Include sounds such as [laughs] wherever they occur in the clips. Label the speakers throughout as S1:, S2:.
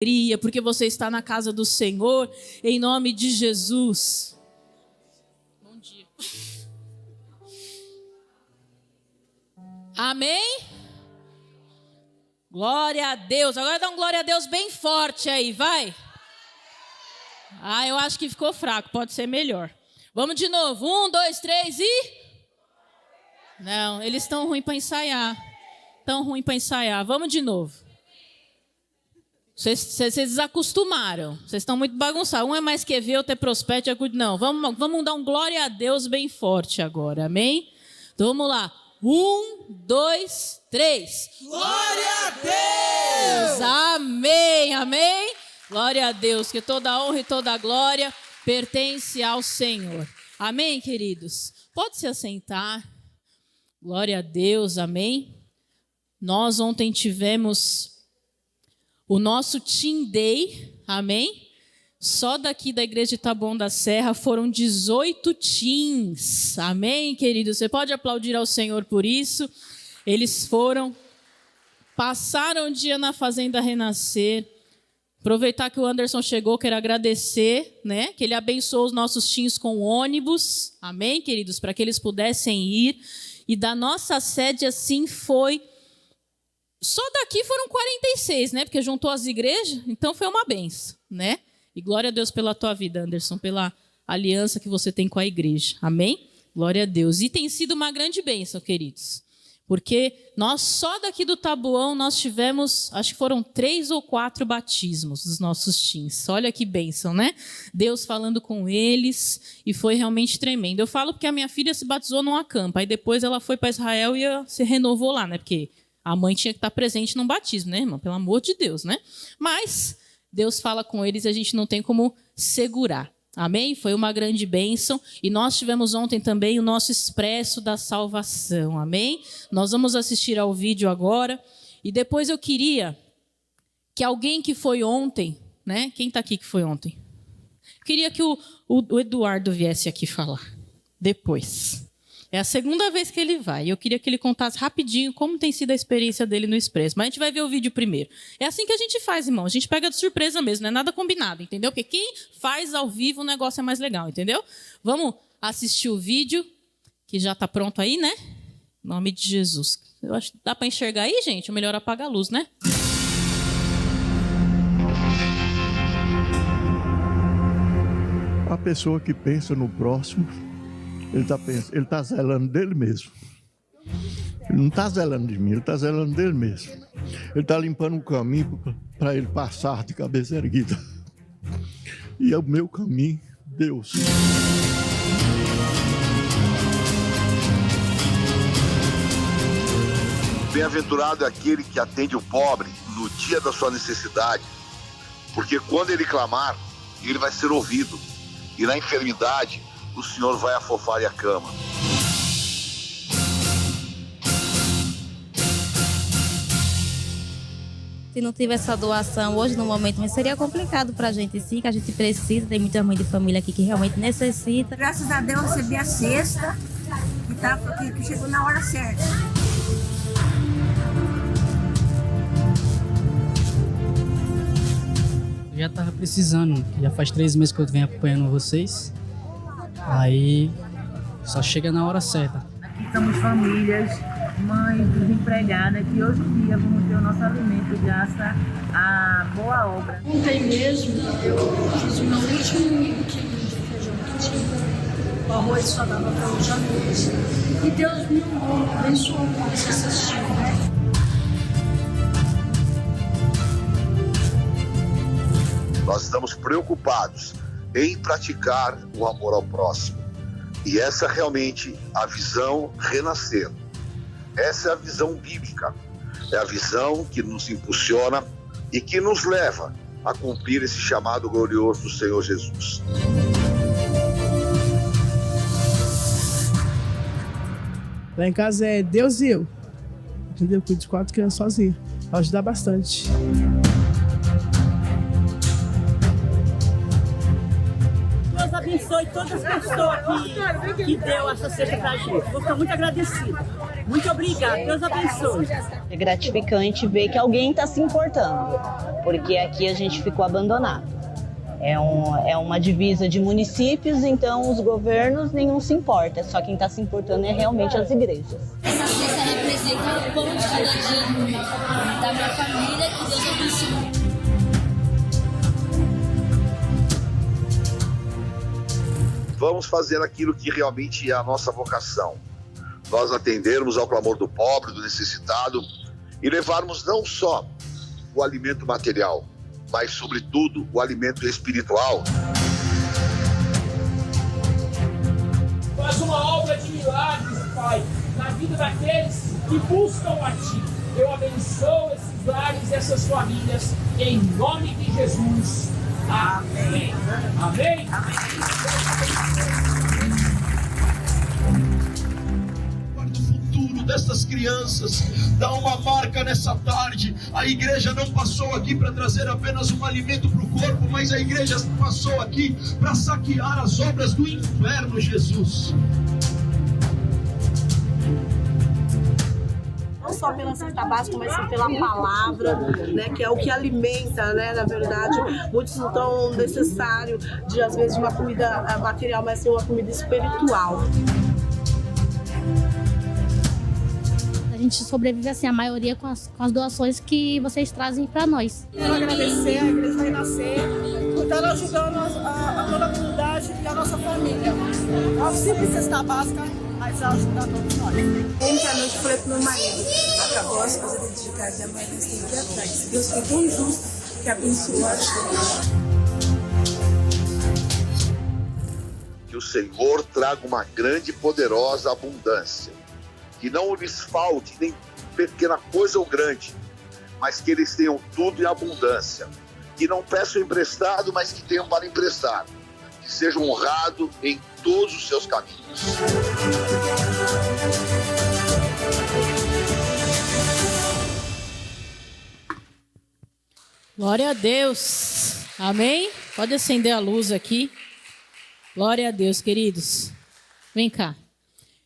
S1: alegria, porque você está na casa do Senhor, em nome de Jesus. Bom dia. Amém? Glória a Deus. Agora dá um glória a Deus bem forte aí, vai. Ah, eu acho que ficou fraco, pode ser melhor. Vamos de novo. Um, dois, três e. Não, eles estão ruins para ensaiar. Tão ruim para ensaiar. Vamos de novo. Vocês, vocês desacostumaram. Vocês estão muito bagunçados. Um é mais que ver, outro é prospete. Não, vamos, vamos dar um glória a Deus bem forte agora. Amém? Então vamos lá. Um, dois, três.
S2: Glória a Deus!
S1: Amém, amém. Glória a Deus, que toda a honra e toda a glória pertence ao Senhor. Amém, queridos? Pode se assentar. Glória a Deus, amém. Nós ontem tivemos o nosso Team Day, amém? Só daqui da igreja de Taboão da Serra foram 18 teams, amém, querido? Você pode aplaudir ao Senhor por isso. Eles foram, passaram o dia na Fazenda Renascer. Aproveitar que o Anderson chegou, quero agradecer, né? Que ele abençoou os nossos teams com ônibus, amém, queridos? Para que eles pudessem ir. E da nossa sede, assim, foi só daqui foram 46, né? Porque juntou as igrejas, então foi uma benção, né? E glória a Deus pela tua vida, Anderson, pela aliança que você tem com a igreja. Amém? Glória a Deus. E tem sido uma grande bênção, queridos. Porque nós, só daqui do Tabuão, nós tivemos, acho que foram três ou quatro batismos dos nossos teens. Olha que bênção, né? Deus falando com eles e foi realmente tremendo. Eu falo porque a minha filha se batizou numa campa, aí depois ela foi para Israel e se renovou lá, né? Porque a mãe tinha que estar presente no batismo, né, irmão? Pelo amor de Deus, né? Mas Deus fala com eles e a gente não tem como segurar. Amém? Foi uma grande bênção. E nós tivemos ontem também o nosso expresso da salvação. Amém? Nós vamos assistir ao vídeo agora. E depois eu queria que alguém que foi ontem, né? Quem está aqui que foi ontem? Queria que o, o, o Eduardo viesse aqui falar. Depois. É a segunda vez que ele vai. Eu queria que ele contasse rapidinho como tem sido a experiência dele no Expresso. Mas a gente vai ver o vídeo primeiro. É assim que a gente faz, irmão. A gente pega de surpresa mesmo, não é nada combinado, entendeu? Porque quem faz ao vivo o negócio é mais legal, entendeu? Vamos assistir o vídeo, que já está pronto aí, né? Em nome de Jesus. Eu acho que dá para enxergar aí, gente? O melhor apagar a luz, né?
S3: A pessoa que pensa no próximo ele está ele tá zelando dele mesmo. Ele não está zelando de mim, ele está zelando dele mesmo. Ele está limpando o caminho para ele passar de cabeça erguida. E é o meu caminho, Deus.
S4: Bem-aventurado é aquele que atende o pobre no dia da sua necessidade, porque quando ele clamar, ele vai ser ouvido. E na enfermidade, o senhor vai afofar a cama.
S5: Se não tivesse essa doação hoje, no momento, seria complicado para a gente, sim, que a gente precisa. Tem muita mãe de família aqui que realmente necessita.
S6: Graças a Deus, recebi a cesta que, tá, que, que chegou na hora certa.
S7: já estava precisando, já faz três meses que eu venho acompanhando vocês. Aí só chega na hora certa.
S6: Aqui estamos famílias, mães desempregadas, que hoje em dia vamos ter o nosso alimento graças à boa obra.
S8: Ontem mesmo eu fiz o meu último quilo de feijão que tinha. O arroz só dava para hoje à noite. E Deus me abençoou com esse assistiu.
S4: Nós estamos preocupados em praticar o amor ao próximo. E essa é realmente a visão renascer. Essa é a visão bíblica. É a visão que nos impulsiona e que nos leva a cumprir esse chamado glorioso do Senhor Jesus.
S9: Lá em casa é Deus e eu. Entendeu? Cuido de quatro crianças sozinho. Ajuda bastante.
S10: Abençoe todas as pessoas que, que deu essa cesta pra gente. Vou ficar muito agradecida. Muito obrigada. Deus abençoe.
S11: É gratificante ver que alguém está se importando, porque aqui a gente ficou abandonado. É, um, é uma divisa de municípios, então os governos nenhum se importa, só quem está se importando é realmente as igrejas.
S8: Essa cesta representa o pão de cada dia da minha família, que Deus abençoe.
S4: Vamos fazer aquilo que realmente é a nossa vocação. Nós atendermos ao clamor do pobre, do necessitado e levarmos não só o alimento material, mas, sobretudo, o alimento espiritual.
S12: Faz uma obra de milagres, Pai, na vida daqueles que buscam a Ti. Eu abençoo esses lares e essas famílias, em nome de Jesus. Amém. Amém.
S13: futuro dessas crianças. Dá uma marca nessa tarde. A igreja não passou aqui para trazer apenas um alimento para o corpo, mas a igreja passou aqui para saquear as obras do inferno, Jesus.
S14: Não só pela cesta básica, mas sim pela palavra, né, que é o que alimenta, né, na verdade. Muitos não estão necessário de, às vezes, uma comida eh, material, mas sim uma comida espiritual.
S5: Gente sobrevive, assim, a maioria com as, com as doações que vocês trazem para nós.
S14: Quero agradecer a Igreja Renascer por estar ajudando a, a, a toda a comunidade e a nossa família. A simples cesta básica, mas a ajudar todos nós.
S15: Ontem à noite falei pro meu marido, acabou as coisas dentro de casa e amanhã nós temos que ir atrás. Deus foi tão justo que abençoou a gente.
S4: Que o Senhor traga uma grande e poderosa abundância. Que não lhes falte nem pequena coisa ou grande, mas que eles tenham tudo em abundância. Que não peçam emprestado, mas que tenham para emprestar. Que sejam honrados em todos os seus caminhos.
S1: Glória a Deus. Amém? Pode acender a luz aqui. Glória a Deus, queridos. Vem cá.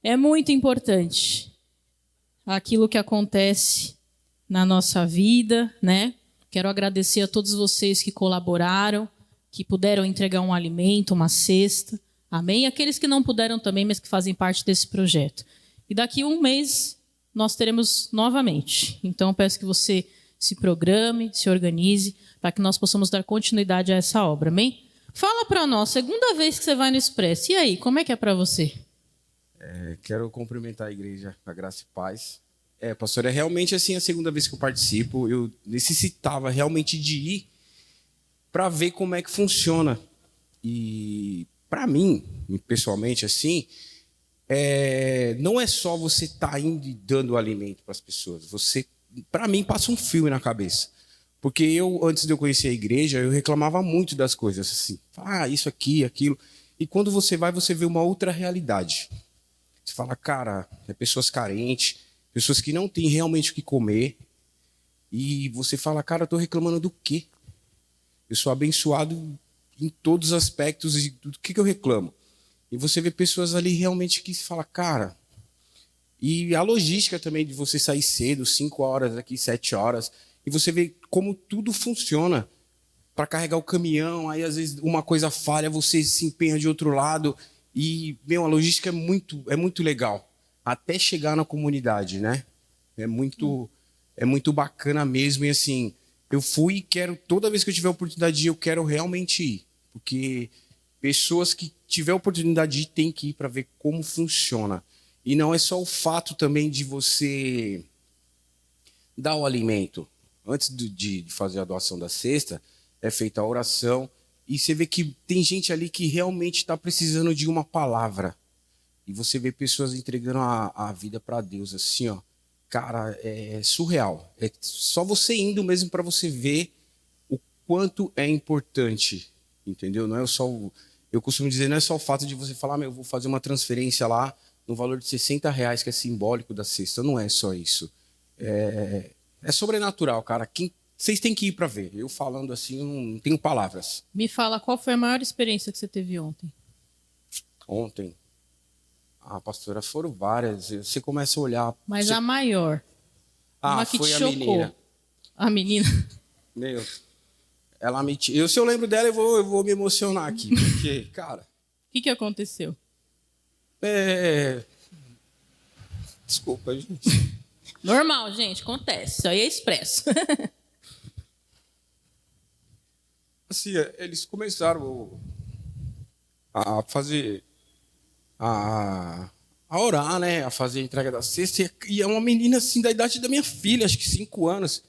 S1: É muito importante aquilo que acontece na nossa vida, né? Quero agradecer a todos vocês que colaboraram, que puderam entregar um alimento, uma cesta. Amém? Aqueles que não puderam também, mas que fazem parte desse projeto. E daqui a um mês nós teremos novamente. Então peço que você se programe, se organize, para que nós possamos dar continuidade a essa obra. Amém? Fala para nós, segunda vez que você vai no Expresso. E aí, como é que é para você?
S16: É, quero cumprimentar a igreja, a graça e paz. É, pastor, é realmente assim a segunda vez que eu participo. Eu necessitava realmente de ir para ver como é que funciona. E para mim, pessoalmente, assim, é, não é só você estar tá indo e dando alimento para as pessoas. Você, para mim, passa um filme na cabeça. Porque eu, antes de eu conhecer a igreja, eu reclamava muito das coisas, assim. Ah, isso aqui, aquilo. E quando você vai, você vê uma outra realidade. Você fala, cara, é pessoas carentes, pessoas que não têm realmente o que comer. E você fala, cara, estou reclamando do quê? Eu sou abençoado em todos os aspectos e do que, que eu reclamo. E você vê pessoas ali realmente que fala, cara. E a logística também de você sair cedo, 5 horas aqui, 7 horas, e você vê como tudo funciona para carregar o caminhão, aí às vezes uma coisa falha, você se empenha de outro lado e, meu, a logística é muito é muito legal até chegar na comunidade, né? É muito é muito bacana mesmo e assim, eu fui e quero toda vez que eu tiver oportunidade de ir, eu quero realmente ir, porque pessoas que tiver oportunidade de ir tem que ir para ver como funciona. E não é só o fato também de você dar o alimento. Antes de fazer a doação da cesta, é feita a oração e você vê que tem gente ali que realmente está precisando de uma palavra. E você vê pessoas entregando a, a vida para Deus, assim, ó. Cara, é surreal. É só você indo mesmo para você ver o quanto é importante, entendeu? Não é só o, eu costumo dizer, não é só o fato de você falar, meu, eu vou fazer uma transferência lá no valor de 60 reais, que é simbólico da cesta. Não é só isso. É, é sobrenatural, cara. Quem, vocês têm que ir para ver. Eu falando assim, não tenho palavras.
S1: Me fala, qual foi a maior experiência que você teve ontem?
S16: Ontem. Ah, pastora, foram várias. Você começa a olhar.
S1: Mas
S16: você...
S1: a maior.
S16: Ah,
S1: uma que
S16: foi
S1: te
S16: a
S1: chocou.
S16: menina.
S1: A menina. [laughs]
S16: Meu, ela me. Eu, se eu lembro dela, eu vou, eu vou me emocionar aqui. [laughs] Porque, cara.
S1: O que, que aconteceu?
S16: É. Desculpa, gente. [laughs]
S1: Normal, gente, acontece. Isso aí é expresso.
S16: Assim, eles começaram a fazer. A, a orar, né? A fazer a entrega da cesta. E é uma menina assim da idade da minha filha, acho que cinco anos.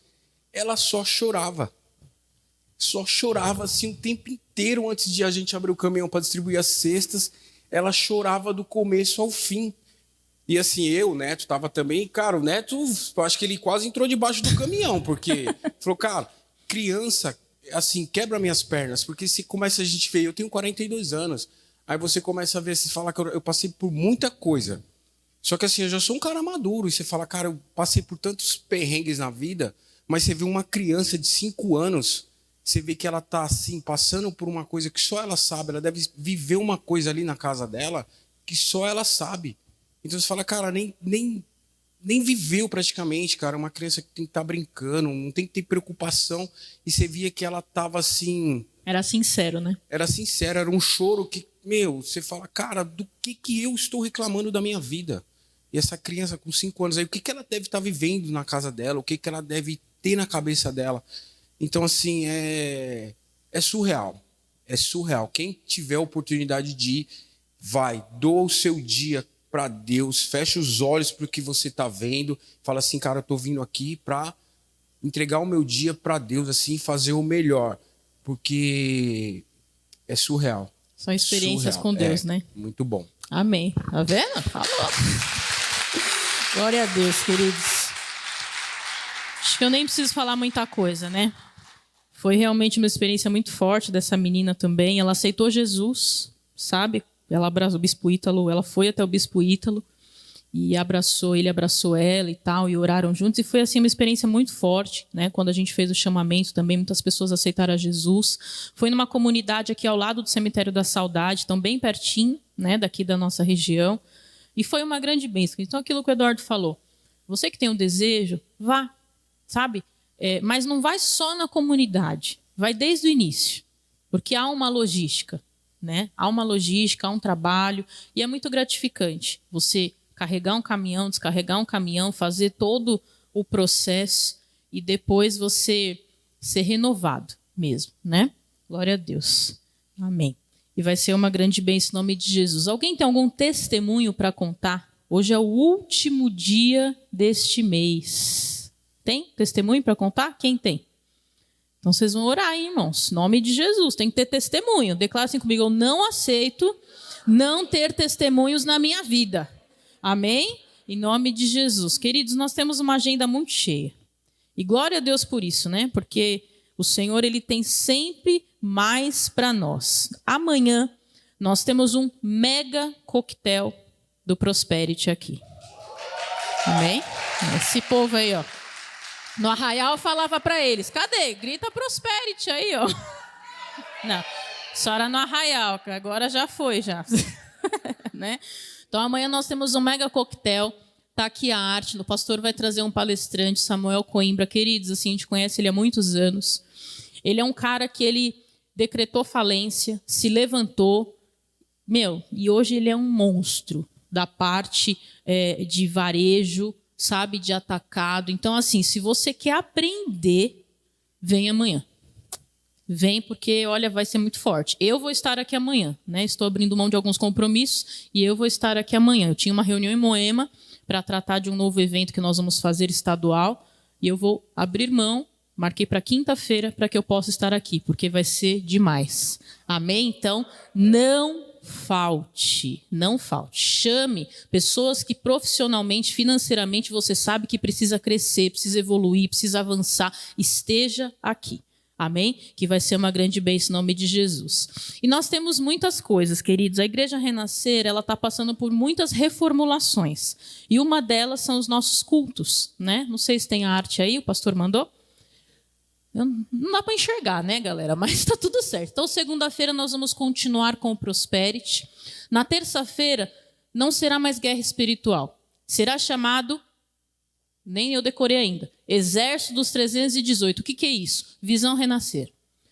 S16: Ela só chorava. Só chorava assim o tempo inteiro antes de a gente abrir o caminhão para distribuir as cestas. Ela chorava do começo ao fim. E assim, eu, o Neto, tava também. Cara, o Neto, acho que ele quase entrou debaixo do caminhão, porque [laughs] falou, cara, criança, assim, quebra minhas pernas, porque se começa a gente ver, eu tenho 42 anos, aí você começa a ver, você fala que eu, eu passei por muita coisa. Só que assim, eu já sou um cara maduro, e você fala, cara, eu passei por tantos perrengues na vida, mas você vê uma criança de 5 anos, você vê que ela tá assim, passando por uma coisa que só ela sabe, ela deve viver uma coisa ali na casa dela que só ela sabe. Então você fala, cara, nem, nem, nem viveu praticamente, cara. Uma criança que tem que estar tá brincando, não tem que ter preocupação. E você via que ela tava assim.
S1: Era sincero, né?
S16: Era sincero, era um choro que, meu, você fala, cara, do que, que eu estou reclamando da minha vida? E essa criança com cinco anos aí, o que, que ela deve estar tá vivendo na casa dela? O que, que ela deve ter na cabeça dela? Então, assim, é, é surreal. É surreal. Quem tiver a oportunidade de ir, vai, doa o seu dia para Deus, fecha os olhos para o que você está vendo, fala assim, cara, eu tô vindo aqui para entregar o meu dia para Deus, assim, fazer o melhor, porque é surreal.
S1: São experiências
S16: surreal.
S1: com Deus,
S16: é,
S1: né?
S16: Muito bom.
S1: Amém. Tá vendo? Falou. Glória a Deus, queridos. Acho que eu nem preciso falar muita coisa, né? Foi realmente uma experiência muito forte dessa menina também. Ela aceitou Jesus, sabe? Ela abraçou o bispo Ítalo, ela foi até o bispo Ítalo e abraçou, ele abraçou ela e tal, e oraram juntos. E foi assim uma experiência muito forte, né? Quando a gente fez o chamamento também, muitas pessoas aceitaram a Jesus. Foi numa comunidade aqui ao lado do Cemitério da Saudade, tão bem pertinho, né, daqui da nossa região. E foi uma grande bênção. Então, aquilo que o Eduardo falou, você que tem um desejo, vá, sabe? É, mas não vai só na comunidade, vai desde o início, porque há uma logística né? Há uma logística, há um trabalho e é muito gratificante você carregar um caminhão, descarregar um caminhão, fazer todo o processo e depois você ser renovado mesmo, né? Glória a Deus. Amém. E vai ser uma grande bênção em nome de Jesus. Alguém tem algum testemunho para contar? Hoje é o último dia deste mês. Tem testemunho para contar? Quem tem? Então vocês vão orar, hein, irmãos. Nome de Jesus. Tem que ter testemunho. Declara assim comigo: eu não aceito não ter testemunhos na minha vida. Amém? Em nome de Jesus. Queridos, nós temos uma agenda muito cheia. E glória a Deus por isso, né? Porque o Senhor ele tem sempre mais para nós. Amanhã nós temos um mega coquetel do Prosperity aqui. Amém? Esse povo aí, ó. No arraial falava para eles: cadê? Grita Prosperity aí, ó. [laughs] Não, só era no arraial, que agora já foi, já. [laughs] né? Então amanhã nós temos um mega coquetel. Tá aqui a arte. O pastor vai trazer um palestrante, Samuel Coimbra. Queridos, assim, a gente conhece ele há muitos anos. Ele é um cara que ele decretou falência, se levantou. Meu, e hoje ele é um monstro da parte é, de varejo, sabe, de atacado. Então, assim, se você quer aprender, vem amanhã. Vem porque, olha, vai ser muito forte. Eu vou estar aqui amanhã, né? Estou abrindo mão de alguns compromissos e eu vou estar aqui amanhã. Eu tinha uma reunião em Moema para tratar de um novo evento que nós vamos fazer estadual e eu vou abrir mão. Marquei para quinta-feira para que eu possa estar aqui, porque vai ser demais. Amém? Então, não falte, não falte. Chame pessoas que profissionalmente, financeiramente, você sabe que precisa crescer, precisa evoluir, precisa avançar. Esteja aqui. Amém? Que vai ser uma grande bênção em nome de Jesus. E nós temos muitas coisas, queridos. A Igreja Renascer, ela está passando por muitas reformulações. E uma delas são os nossos cultos, né? Não sei se tem a arte aí, o pastor mandou? Não dá para enxergar, né, galera? Mas está tudo certo. Então, segunda-feira nós vamos continuar com o Prosperity. Na terça-feira não será mais guerra espiritual. Será chamado, nem eu decorei ainda, Exército dos 318. O que, que é isso? Visão renascer.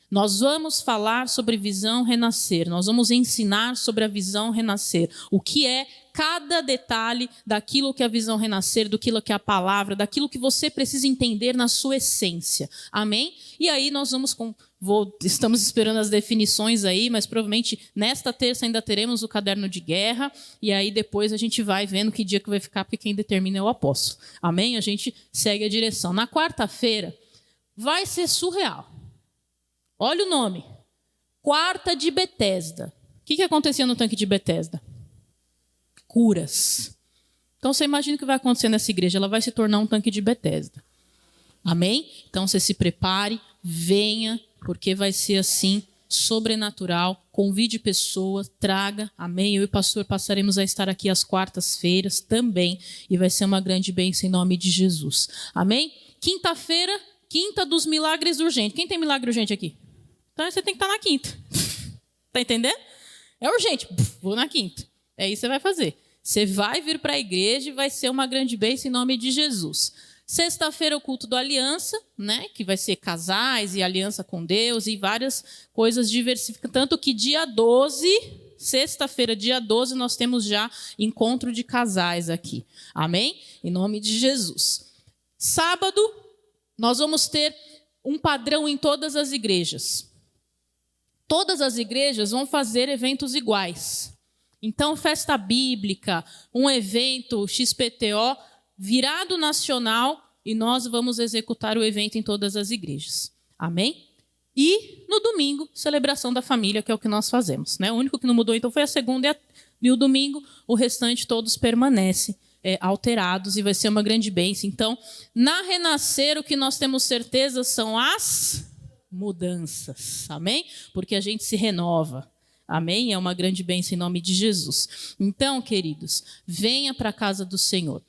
S1: Nós vamos falar sobre visão renascer, nós vamos ensinar sobre a visão renascer, o que é cada detalhe daquilo que é a visão renascer, do que é a palavra, daquilo que você precisa entender na sua essência. Amém? E aí nós vamos com Vou, estamos esperando as definições aí, mas provavelmente nesta terça ainda teremos o caderno de guerra, e aí depois a gente vai vendo que dia que vai ficar, porque quem determina é o apóstolo. Amém? A gente segue a direção. Na quarta-feira vai ser surreal. Olha o nome. Quarta de Betesda. O que, que acontecia no tanque de Betesda? Curas. Então você imagina o que vai acontecer nessa igreja. Ela vai se tornar um tanque de Betesda. Amém? Então você se prepare, venha, porque vai ser assim, sobrenatural. Convide pessoas, traga. Amém? Eu e o pastor passaremos a estar aqui às quartas-feiras também. E vai ser uma grande bênção em nome de Jesus. Amém? Quinta-feira, quinta dos milagres urgentes. Quem tem milagre urgente aqui? Então você tem que estar na quinta. [laughs] Tá entendendo? É urgente. Vou na quinta. É isso que você vai fazer. Você vai vir para a igreja e vai ser uma grande bênção em nome de Jesus. Sexta-feira, o culto do aliança, né? Que vai ser casais e aliança com Deus e várias coisas diversificadas. Tanto que dia 12, sexta-feira, dia 12, nós temos já encontro de casais aqui. Amém? Em nome de Jesus. Sábado, nós vamos ter um padrão em todas as igrejas todas as igrejas vão fazer eventos iguais. Então, festa bíblica, um evento XPTO virado nacional e nós vamos executar o evento em todas as igrejas. Amém? E no domingo, celebração da família, que é o que nós fazemos. Né? O único que não mudou então foi a segunda e, a, e o domingo, o restante todos permanecem é, alterados e vai ser uma grande bênção. Então, na Renascer, o que nós temos certeza são as mudanças. Amém? Porque a gente se renova. Amém? É uma grande bênção em nome de Jesus. Então, queridos, venha para a casa do Senhor.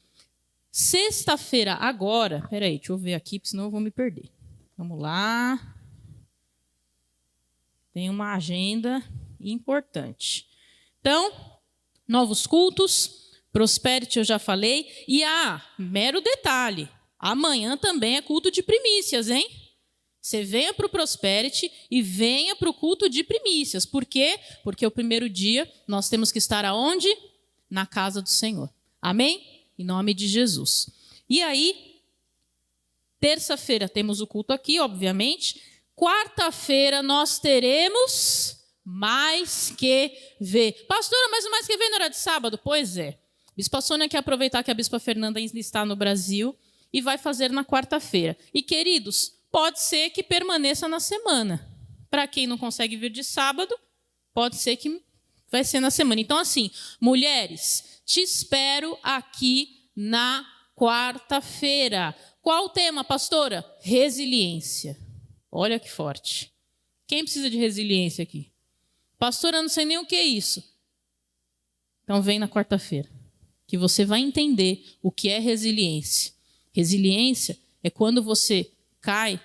S1: Sexta-feira, agora, peraí, deixa eu ver aqui, senão eu vou me perder. Vamos lá. Tem uma agenda importante. Então, novos cultos, Prosperity eu já falei. E ah, mero detalhe: amanhã também é culto de primícias, hein? Você venha para o Prosperity e venha para o culto de primícias. Por quê? Porque o primeiro dia nós temos que estar aonde? Na casa do Senhor. Amém? Em nome de Jesus. E aí, terça-feira temos o culto aqui, obviamente. Quarta-feira nós teremos mais que ver. Pastora, mas o mais que ver não era de sábado? Pois é. Bispa Sônia quer aproveitar que a Bispa Fernanda está no Brasil e vai fazer na quarta-feira. E queridos, pode ser que permaneça na semana. Para quem não consegue vir de sábado, pode ser que vai ser na semana. Então, assim, mulheres, te espero aqui na quarta-feira. Qual o tema, pastora? Resiliência. Olha que forte. Quem precisa de resiliência aqui? Pastora, eu não sei nem o que é isso. Então, vem na quarta-feira, que você vai entender o que é resiliência. Resiliência é quando você cai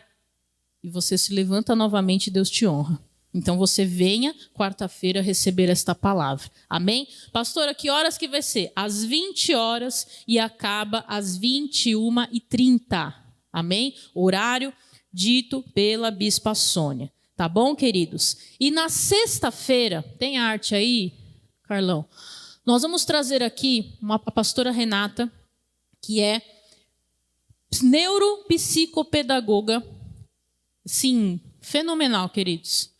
S1: e você se levanta novamente Deus te honra. Então você venha quarta-feira receber esta palavra. Amém? Pastora, que horas que vai ser? Às 20 horas e acaba às 21 e 30. Amém? Horário dito pela Bispa Sônia. Tá bom, queridos? E na sexta-feira, tem arte aí, Carlão? Nós vamos trazer aqui uma, a pastora Renata, que é neuropsicopedagoga, sim, fenomenal, queridos.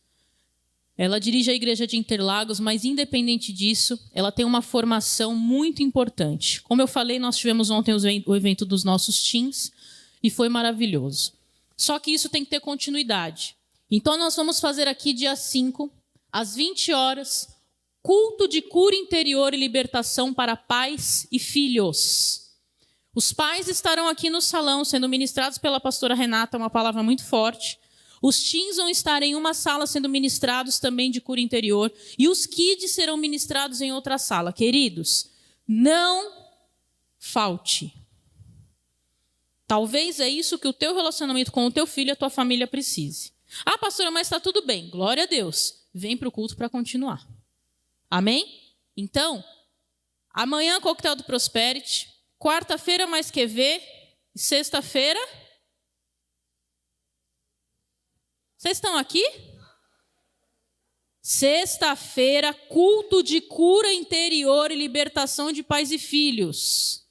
S1: Ela dirige a igreja de Interlagos, mas independente disso, ela tem uma formação muito importante. Como eu falei, nós tivemos ontem o evento dos nossos teens e foi maravilhoso. Só que isso tem que ter continuidade. Então nós vamos fazer aqui dia 5, às 20 horas, culto de cura interior e libertação para pais e filhos. Os pais estarão aqui no salão sendo ministrados pela pastora Renata, uma palavra muito forte. Os teens vão estar em uma sala sendo ministrados também de cura interior. E os kids serão ministrados em outra sala. Queridos, não falte. Talvez é isso que o teu relacionamento com o teu filho e a tua família precise. Ah, pastora, mas está tudo bem. Glória a Deus. Vem para o culto para continuar. Amém? Então, amanhã coquetel do Prosperity, quarta-feira mais que ver, sexta-feira. Vocês estão aqui? Sexta-feira, culto de cura interior e libertação de pais e filhos.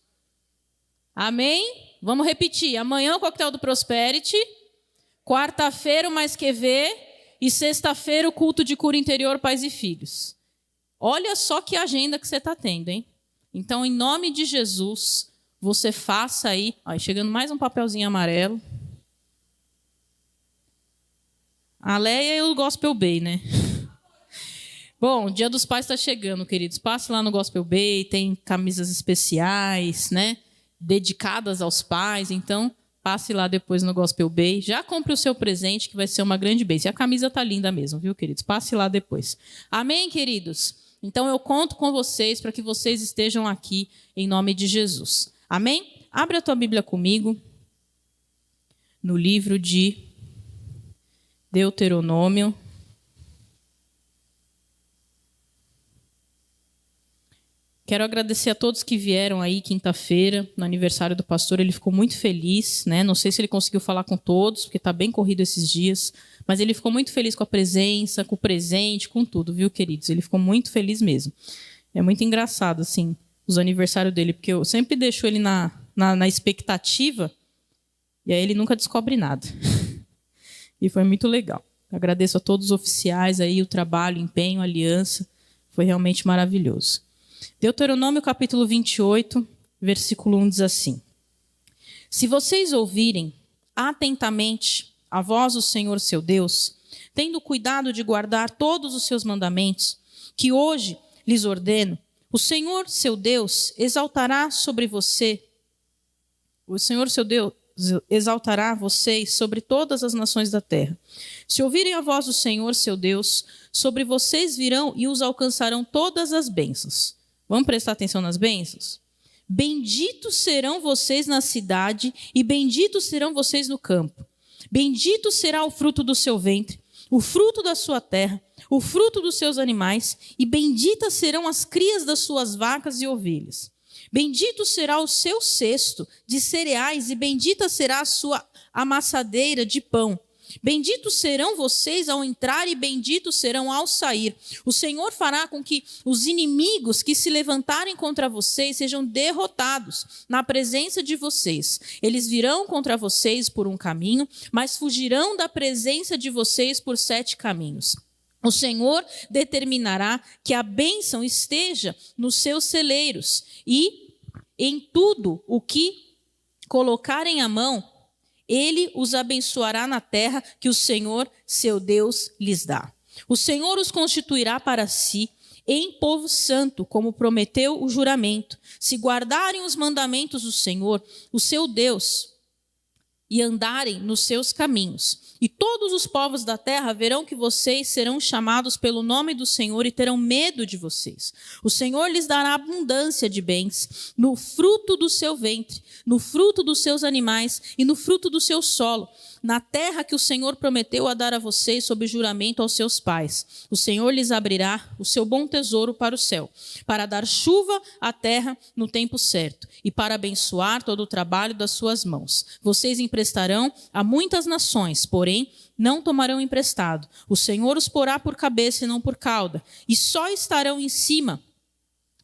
S1: Amém? Vamos repetir. Amanhã o coquetel do Prosperity. Quarta-feira Mais Que Ver. E sexta-feira o culto de cura interior, pais e filhos. Olha só que agenda que você está tendo, hein? Então, em nome de Jesus, você faça aí. Ó, chegando mais um papelzinho amarelo. A Leia e o Gospel Bay, né? [laughs] Bom, o Dia dos Pais está chegando, queridos. Passe lá no Gospel Bay, tem camisas especiais, né? dedicadas aos pais. Então, passe lá depois no Gospel Bay. Já compre o seu presente, que vai ser uma grande bênção. E a camisa tá linda mesmo, viu, queridos? Passe lá depois. Amém, queridos? Então, eu conto com vocês para que vocês estejam aqui em nome de Jesus. Amém? Abre a tua Bíblia comigo no livro de Deuteronômio. Quero agradecer a todos que vieram aí quinta-feira, no aniversário do pastor. Ele ficou muito feliz, né? Não sei se ele conseguiu falar com todos, porque está bem corrido esses dias. Mas ele ficou muito feliz com a presença, com o presente, com tudo, viu, queridos? Ele ficou muito feliz mesmo. É muito engraçado, assim, os aniversários dele, porque eu sempre deixo ele na, na, na expectativa e aí ele nunca descobre nada. [laughs] e foi muito legal. Agradeço a todos os oficiais aí, o trabalho, o empenho, a aliança. Foi realmente maravilhoso. Deuteronômio capítulo 28, versículo 1 diz assim: Se vocês ouvirem atentamente a voz do Senhor seu Deus, tendo cuidado de guardar todos os seus mandamentos, que hoje lhes ordeno, o Senhor seu Deus exaltará sobre você, o Senhor seu Deus exaltará vocês sobre todas as nações da terra. Se ouvirem a voz do Senhor seu Deus, sobre vocês virão e os alcançarão todas as bênçãos. Vamos prestar atenção nas bênçãos? Benditos serão vocês na cidade e benditos serão vocês no campo. Bendito será o fruto do seu ventre, o fruto da sua terra, o fruto dos seus animais, e benditas serão as crias das suas vacas e ovelhas. Bendito será o seu cesto de cereais, e bendita será a sua amassadeira de pão. Benditos serão vocês ao entrar e benditos serão ao sair. O Senhor fará com que os inimigos que se levantarem contra vocês sejam derrotados na presença de vocês. Eles virão contra vocês por um caminho, mas fugirão da presença de vocês por sete caminhos. O Senhor determinará que a bênção esteja nos seus celeiros e em tudo o que colocarem a mão ele os abençoará na terra que o Senhor, seu Deus, lhes dá. O Senhor os constituirá para si em povo santo, como prometeu o juramento, se guardarem os mandamentos do Senhor, o seu Deus, e andarem nos seus caminhos. E todos os povos da terra verão que vocês serão chamados pelo nome do Senhor e terão medo de vocês. O Senhor lhes dará abundância de bens no fruto do seu ventre, no fruto dos seus animais e no fruto do seu solo na terra que o Senhor prometeu a dar a vocês sob juramento aos seus pais. O Senhor lhes abrirá o seu bom tesouro para o céu, para dar chuva à terra no tempo certo e para abençoar todo o trabalho das suas mãos. Vocês emprestarão a muitas nações, porém não tomarão emprestado. O Senhor os porá por cabeça e não por cauda, e só estarão em cima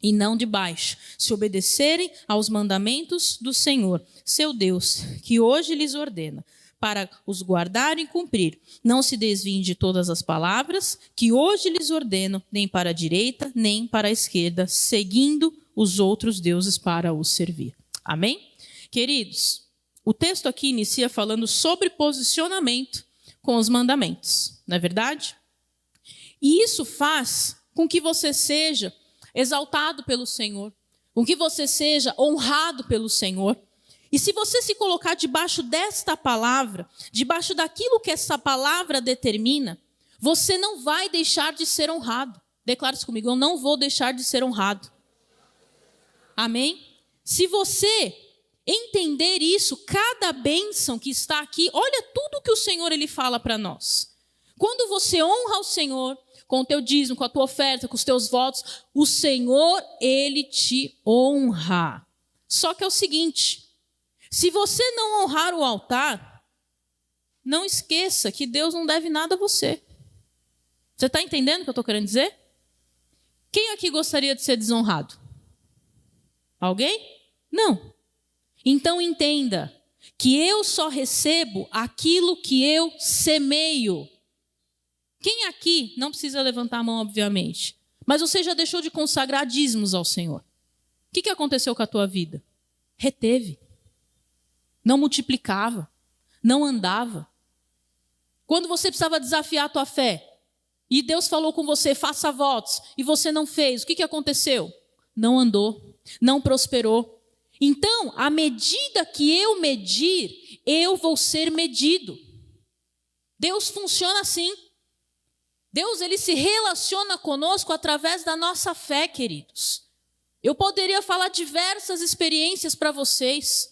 S1: e não de baixo, se obedecerem aos mandamentos do Senhor, seu Deus, que hoje lhes ordena para os guardar e cumprir. Não se desviem de todas as palavras que hoje lhes ordeno, nem para a direita, nem para a esquerda, seguindo os outros deuses para os servir. Amém? Queridos, o texto aqui inicia falando sobre posicionamento com os mandamentos, não é verdade? E isso faz com que você seja exaltado pelo Senhor, com que você seja honrado pelo Senhor. E se você se colocar debaixo desta palavra, debaixo daquilo que essa palavra determina, você não vai deixar de ser honrado. Declare isso comigo: eu não vou deixar de ser honrado. Amém? Se você entender isso, cada bênção que está aqui, olha tudo que o Senhor ele fala para nós. Quando você honra o Senhor com o teu dízimo, com a tua oferta, com os teus votos, o Senhor ele te honra. Só que é o seguinte, se você não honrar o altar, não esqueça que Deus não deve nada a você. Você está entendendo o que eu estou querendo dizer? Quem aqui gostaria de ser desonrado? Alguém? Não. Então entenda que eu só recebo aquilo que eu semeio. Quem aqui, não precisa levantar a mão, obviamente, mas você já deixou de consagrar dízimos ao Senhor? O que, aconteceu com a tua vida? Reteve. Não multiplicava. Não andava. Quando você precisava desafiar a tua fé, e Deus falou com você, faça votos, e você não fez, o que, que aconteceu? Não andou, não prosperou. Então, à medida que eu medir, eu vou ser medido. Deus funciona assim. Deus ele se relaciona conosco através da nossa fé, queridos. Eu poderia falar diversas experiências para vocês.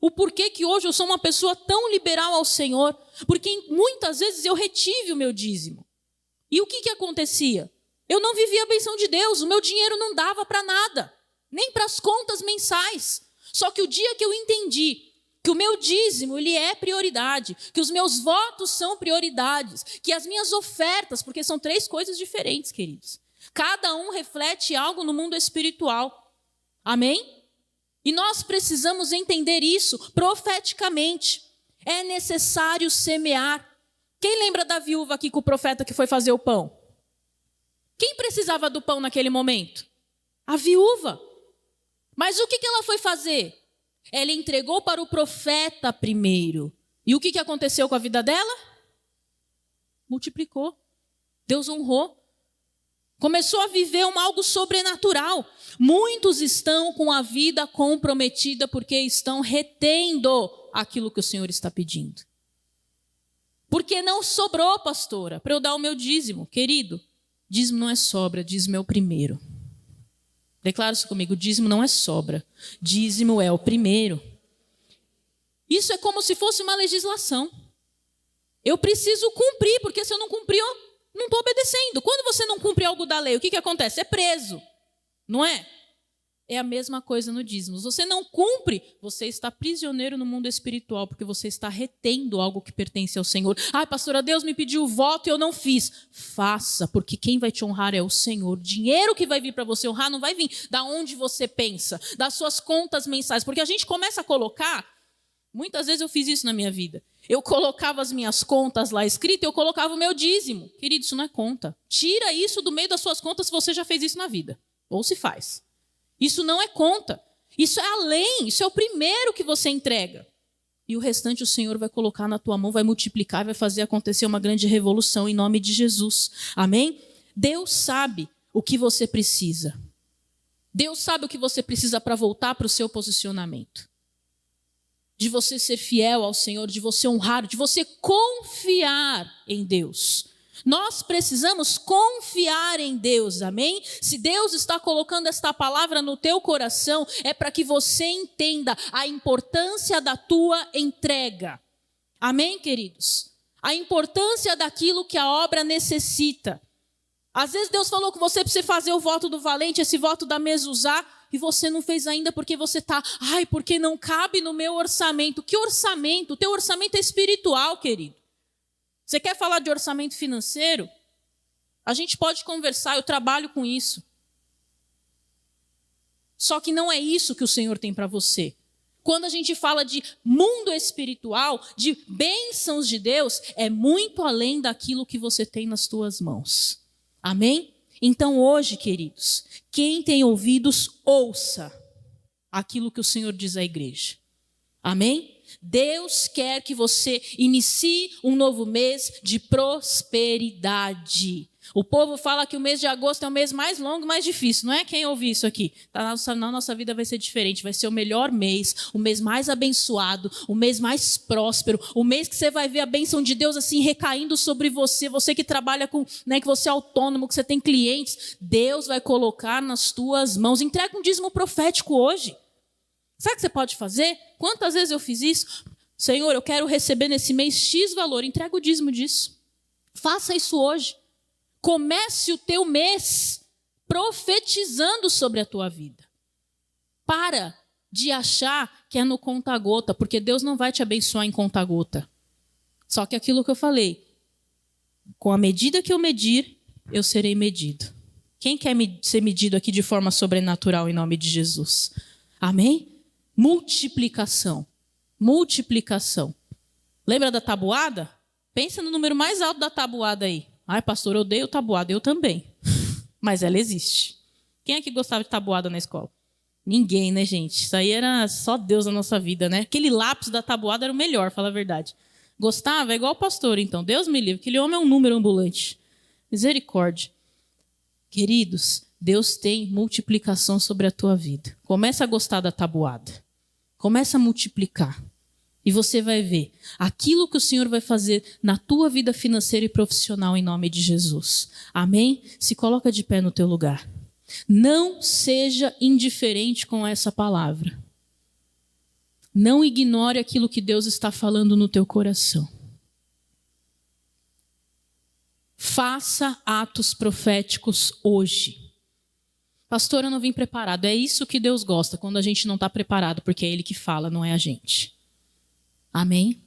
S1: O porquê que hoje eu sou uma pessoa tão liberal ao Senhor, porque muitas vezes eu retive o meu dízimo. E o que, que acontecia? Eu não vivia a benção de Deus, o meu dinheiro não dava para nada, nem para as contas mensais. Só que o dia que eu entendi que o meu dízimo ele é prioridade, que os meus votos são prioridades, que as minhas ofertas, porque são três coisas diferentes, queridos. Cada um reflete algo no mundo espiritual. Amém? E nós precisamos entender isso profeticamente. É necessário semear. Quem lembra da viúva aqui com o profeta que foi fazer o pão? Quem precisava do pão naquele momento? A viúva. Mas o que ela foi fazer? Ela entregou para o profeta primeiro. E o que aconteceu com a vida dela? Multiplicou. Deus honrou. Começou a viver um algo sobrenatural. Muitos estão com a vida comprometida porque estão retendo aquilo que o Senhor está pedindo. Porque não sobrou, pastora, para eu dar o meu dízimo. Querido, dízimo não é sobra, dízimo é o primeiro. Declara isso comigo: dízimo não é sobra, dízimo é o primeiro. Isso é como se fosse uma legislação. Eu preciso cumprir, porque se eu não cumprir, eu não estou obedecendo. Quando você não cumpre algo da lei, o que, que acontece? É preso, não é? É a mesma coisa no dízimo. Você não cumpre, você está prisioneiro no mundo espiritual, porque você está retendo algo que pertence ao Senhor. Ai, pastora, Deus me pediu o voto e eu não fiz. Faça, porque quem vai te honrar é o Senhor. Dinheiro que vai vir para você honrar não vai vir da onde você pensa, das suas contas mensais, porque a gente começa a colocar. Muitas vezes eu fiz isso na minha vida. Eu colocava as minhas contas lá escritas, eu colocava o meu dízimo. Querido, isso não é conta. Tira isso do meio das suas contas se você já fez isso na vida. Ou se faz. Isso não é conta. Isso é além, isso é o primeiro que você entrega. E o restante o Senhor vai colocar na tua mão, vai multiplicar, vai fazer acontecer uma grande revolução em nome de Jesus. Amém? Deus sabe o que você precisa. Deus sabe o que você precisa para voltar para o seu posicionamento. De você ser fiel ao Senhor, de você honrar, de você confiar em Deus. Nós precisamos confiar em Deus, amém? Se Deus está colocando esta palavra no teu coração, é para que você entenda a importância da tua entrega. Amém, queridos? A importância daquilo que a obra necessita. Às vezes Deus falou com você para você fazer o voto do valente, esse voto da mezuzá, e você não fez ainda porque você está, ai, porque não cabe no meu orçamento. Que orçamento? O teu orçamento é espiritual, querido. Você quer falar de orçamento financeiro? A gente pode conversar, eu trabalho com isso. Só que não é isso que o Senhor tem para você. Quando a gente fala de mundo espiritual, de bênçãos de Deus, é muito além daquilo que você tem nas tuas mãos. Amém? Então hoje, queridos, quem tem ouvidos, ouça aquilo que o Senhor diz à igreja. Amém? Deus quer que você inicie um novo mês de prosperidade. O povo fala que o mês de agosto é o mês mais longo, mais difícil. Não é quem ouve isso aqui? Tá, na, nossa, na nossa vida vai ser diferente. Vai ser o melhor mês, o mês mais abençoado, o mês mais próspero, o mês que você vai ver a bênção de Deus assim recaindo sobre você. Você que trabalha com, né, que você é autônomo, que você tem clientes, Deus vai colocar nas tuas mãos. Entrega um dízimo profético hoje. Sabe o que você pode fazer? Quantas vezes eu fiz isso? Senhor, eu quero receber nesse mês X valor, entrega o dízimo disso. Faça isso hoje. Comece o teu mês profetizando sobre a tua vida. Para de achar que é no conta-gota, porque Deus não vai te abençoar em conta-gota. Só que aquilo que eu falei, com a medida que eu medir, eu serei medido. Quem quer ser medido aqui de forma sobrenatural em nome de Jesus? Amém? Multiplicação. Multiplicação. Lembra da tabuada? Pensa no número mais alto da tabuada aí. Ai, pastor, eu odeio tabuada. Eu também. [laughs] Mas ela existe. Quem é que gostava de tabuada na escola? Ninguém, né, gente? Isso aí era só Deus na nossa vida, né? Aquele lápis da tabuada era o melhor, fala a verdade. Gostava? É igual o pastor, então. Deus me livre. Aquele homem é um número ambulante. Misericórdia. Queridos, Deus tem multiplicação sobre a tua vida. Começa a gostar da tabuada. Começa a multiplicar. E você vai ver aquilo que o Senhor vai fazer na tua vida financeira e profissional em nome de Jesus. Amém? Se coloca de pé no teu lugar. Não seja indiferente com essa palavra. Não ignore aquilo que Deus está falando no teu coração. Faça atos proféticos hoje. Pastor, eu não vim preparado. É isso que Deus gosta, quando a gente não está preparado, porque é Ele que fala, não é a gente. Amém?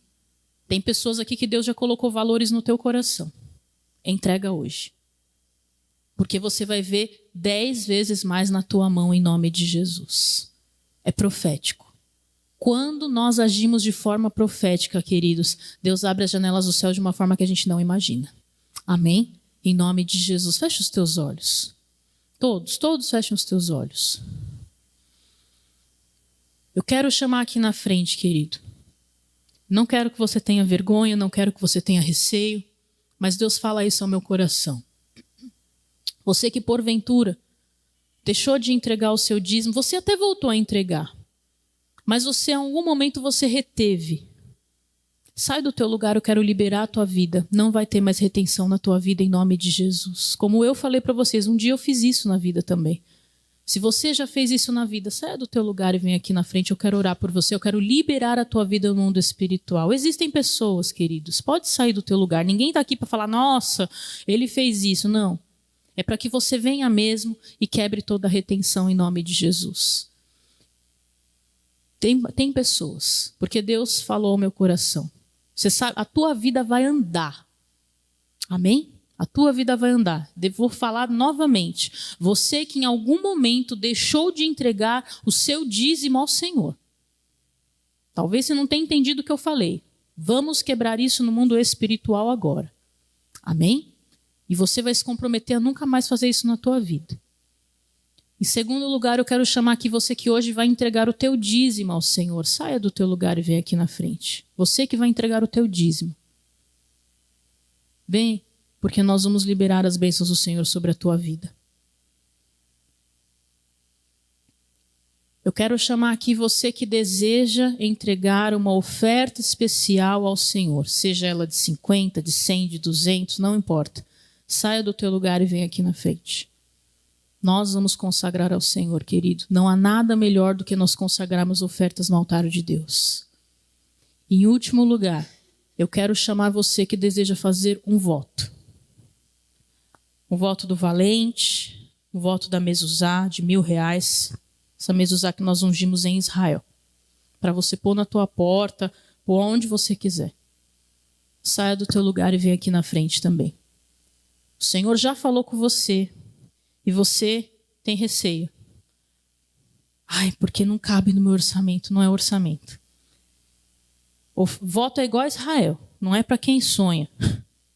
S1: Tem pessoas aqui que Deus já colocou valores no teu coração. Entrega hoje porque você vai ver dez vezes mais na tua mão em nome de Jesus. É profético. Quando nós agimos de forma profética, queridos, Deus abre as janelas do céu de uma forma que a gente não imagina. Amém? Em nome de Jesus. Feche os teus olhos. Todos, todos fechem os teus olhos. Eu quero chamar aqui na frente, querido. Não quero que você tenha vergonha, não quero que você tenha receio, mas Deus fala isso ao meu coração. Você que porventura deixou de entregar o seu dízimo, você até voltou a entregar. Mas você, em algum momento, você reteve. Sai do teu lugar, eu quero liberar a tua vida. Não vai ter mais retenção na tua vida em nome de Jesus. Como eu falei para vocês, um dia eu fiz isso na vida também. Se você já fez isso na vida, saia do teu lugar e vem aqui na frente. Eu quero orar por você. Eu quero liberar a tua vida no mundo espiritual. Existem pessoas, queridos. Pode sair do teu lugar. Ninguém está aqui para falar, nossa, ele fez isso. Não. É para que você venha mesmo e quebre toda a retenção em nome de Jesus. Tem, tem pessoas, porque Deus falou ao meu coração. Você sabe, a tua vida vai andar. Amém? A tua vida vai andar. Vou falar novamente. Você que em algum momento deixou de entregar o seu dízimo ao Senhor. Talvez você não tenha entendido o que eu falei. Vamos quebrar isso no mundo espiritual agora. Amém? E você vai se comprometer a nunca mais fazer isso na tua vida. Em segundo lugar, eu quero chamar aqui você que hoje vai entregar o teu dízimo ao Senhor. Saia do teu lugar e vem aqui na frente. Você que vai entregar o teu dízimo. Vem, porque nós vamos liberar as bênçãos do Senhor sobre a tua vida. Eu quero chamar aqui você que deseja entregar uma oferta especial ao Senhor, seja ela de 50, de 100, de 200, não importa. Saia do teu lugar e vem aqui na frente. Nós vamos consagrar ao Senhor, querido. Não há nada melhor do que nós consagrarmos ofertas no altar de Deus. Em último lugar, eu quero chamar você que deseja fazer um voto. Um voto do valente, um voto da mezuzá de mil reais. Essa mezuzá que nós ungimos em Israel. Para você pôr na tua porta, por onde você quiser. Saia do teu lugar e vem aqui na frente também. O Senhor já falou com você e você tem receio. Ai, porque não cabe no meu orçamento. Não é orçamento. O voto é igual a Israel. Não é para quem sonha.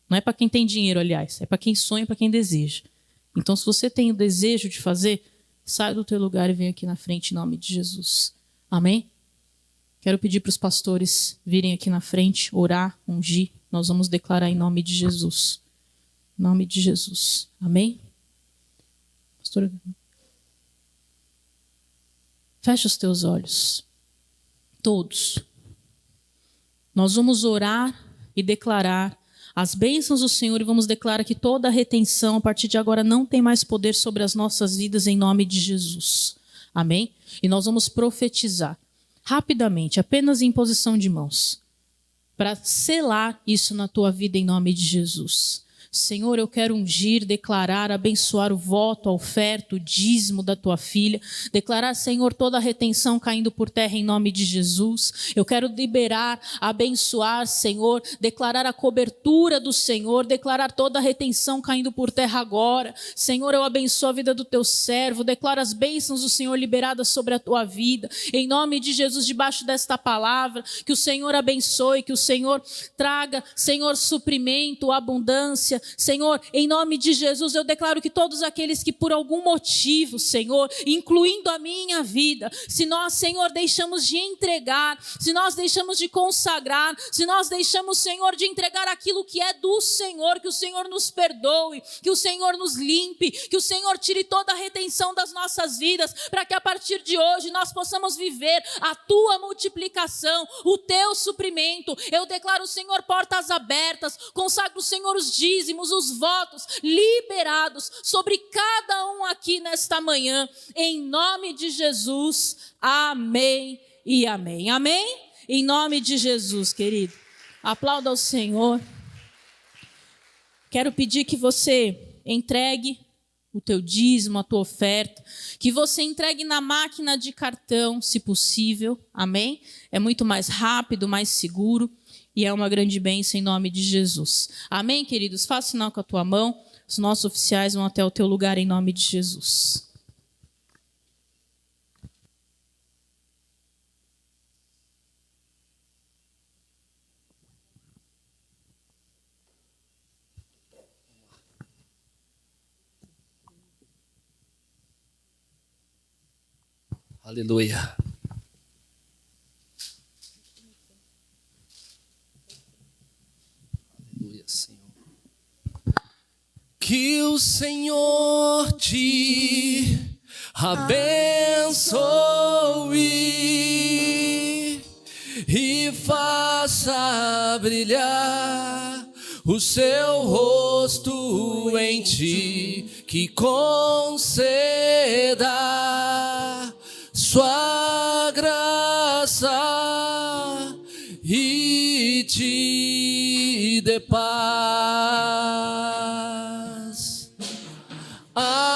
S1: Não é para quem tem dinheiro, aliás. É para quem sonha, para quem deseja. Então, se você tem o desejo de fazer, sai do teu lugar e vem aqui na frente em nome de Jesus. Amém? Quero pedir para os pastores virem aqui na frente, orar, ungir. Nós vamos declarar em nome de Jesus. Em nome de Jesus. Amém? Pastora. Fecha os teus olhos. Todos. Nós vamos orar e declarar as bênçãos do Senhor e vamos declarar que toda a retenção a partir de agora não tem mais poder sobre as nossas vidas em nome de Jesus. Amém? E nós vamos profetizar rapidamente, apenas em posição de mãos, para selar isso na tua vida em nome de Jesus. Senhor, eu quero ungir, declarar, abençoar o voto, a oferta, o dízimo da tua filha. Declarar, Senhor, toda a retenção caindo por terra em nome de Jesus. Eu quero liberar, abençoar, Senhor, declarar a cobertura do Senhor, declarar toda a retenção caindo por terra agora. Senhor, eu abençoo a vida do teu servo, declaro as bênçãos do Senhor liberadas sobre a tua vida. Em nome de Jesus, debaixo desta palavra, que o Senhor abençoe, que o Senhor traga, Senhor, suprimento, abundância, Senhor, em nome de Jesus, eu declaro que todos aqueles que por algum motivo, Senhor, incluindo a minha vida, se nós, Senhor, deixamos de entregar, se nós deixamos de consagrar, se nós deixamos, Senhor, de entregar aquilo que é do Senhor, que o Senhor nos perdoe, que o Senhor nos limpe, que o Senhor tire toda a retenção das nossas vidas, para que a partir de hoje nós possamos viver a tua multiplicação, o teu suprimento. Eu declaro, Senhor, portas abertas, consagro, Senhor, os dízimos dízimos, os votos liberados sobre cada um aqui nesta manhã, em nome de Jesus. Amém e amém. Amém? Em nome de Jesus, querido. Aplauda ao Senhor. Quero pedir que você entregue o teu dízimo, a tua oferta, que você entregue na máquina de cartão, se possível. Amém? É muito mais rápido, mais seguro e é uma grande bênção em nome de Jesus. Amém, queridos? Faça sinal com a tua mão. Os nossos oficiais vão até o teu lugar em nome de Jesus.
S17: Aleluia. Que o Senhor te abençoe e faça brilhar o seu rosto em ti, que conceda sua graça e te dê paz. Se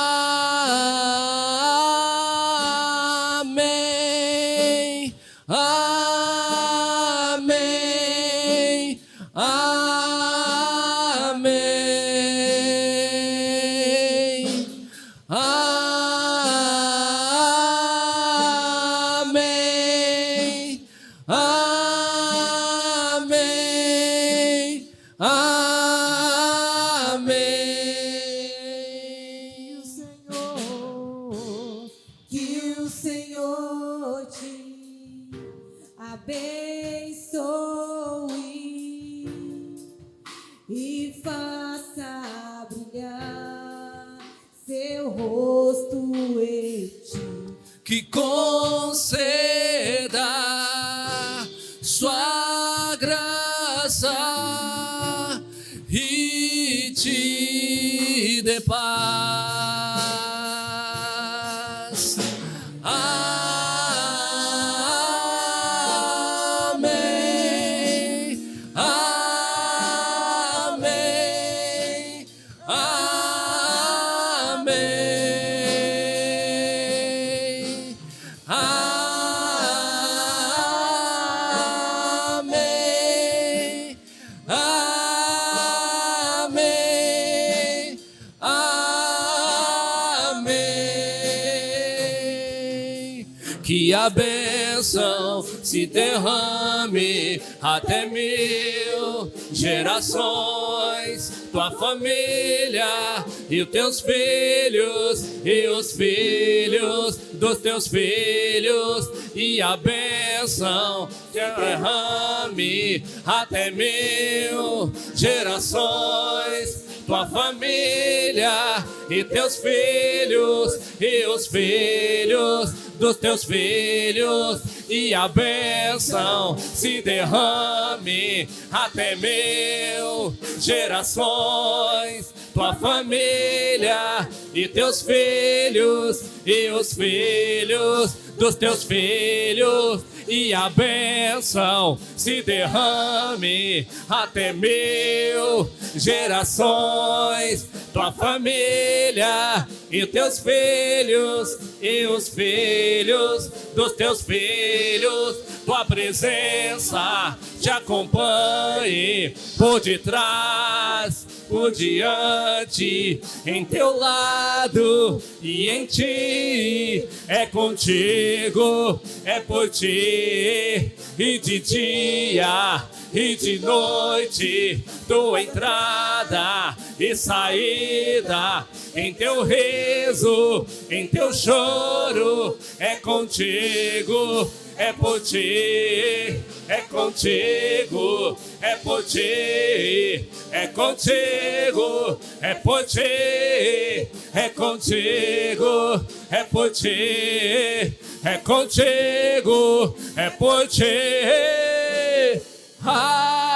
S17: e os teus filhos e os filhos dos teus filhos e a bênção se derrame até mil gerações. Tua família e teus filhos e os filhos dos teus filhos e a bênção se derrame até mil gerações. Tua família e teus filhos e os filhos dos teus filhos e a bênção se derrame até mil gerações. Tua família e teus filhos e os filhos dos teus filhos. Tua presença te acompanhe por detrás por diante, em teu lado e em ti. É contigo, é por ti, e de dia e de noite, tua entrada e saída, em teu riso, em teu choro, é contigo é por ti, é contigo, é por ti, é contigo, é por ti, é contigo, é por ti, é contigo, é por ti. Ah.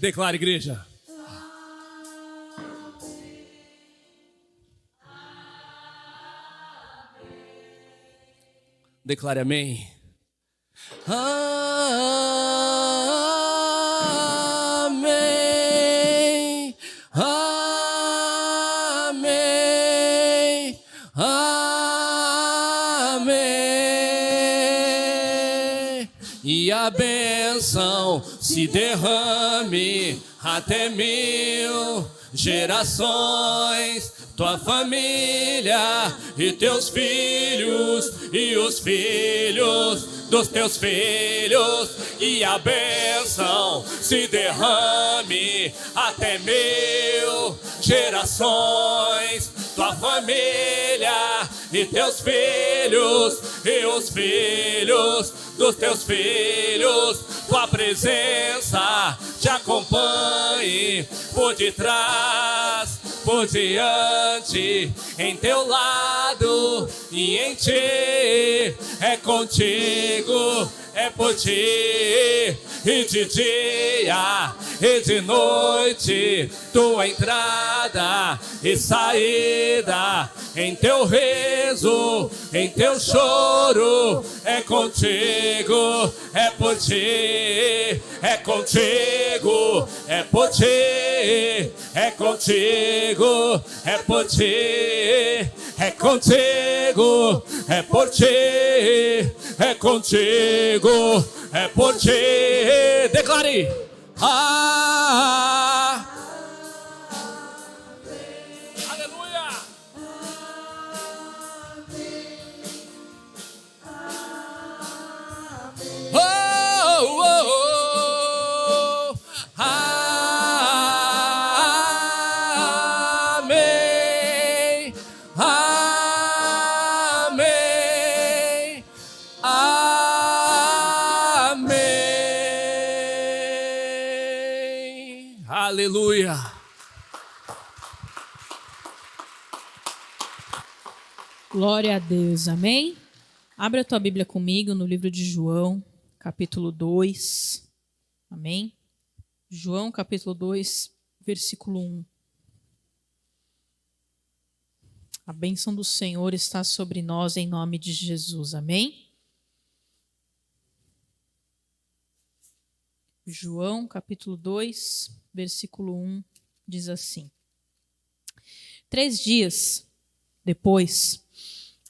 S17: Declara, igreja. Declare amém. Amém. Amém. Amém. E a bênção se derrame até mil gerações tua família e teus filhos e os filhos dos teus filhos e a bênção se derrame até mil gerações. Tua família e teus filhos e os filhos dos teus filhos, tua presença te acompanhe por detrás por diante, em teu lado e em ti, é contigo, é por ti, e de dia e de noite, tua entrada e saída, em teu riso, em teu choro, é contigo, é por ti, é contigo, é por ti, é contigo, é por ti, é contigo, é por ti, é contigo, é por ti. Declare. Ah.
S1: Glória a Deus, amém? Abre a tua Bíblia comigo no livro de João, capítulo 2, amém? João, capítulo 2, versículo 1. A bênção do Senhor está sobre nós em nome de Jesus, amém? João, capítulo 2, versículo 1, diz assim: Três dias depois,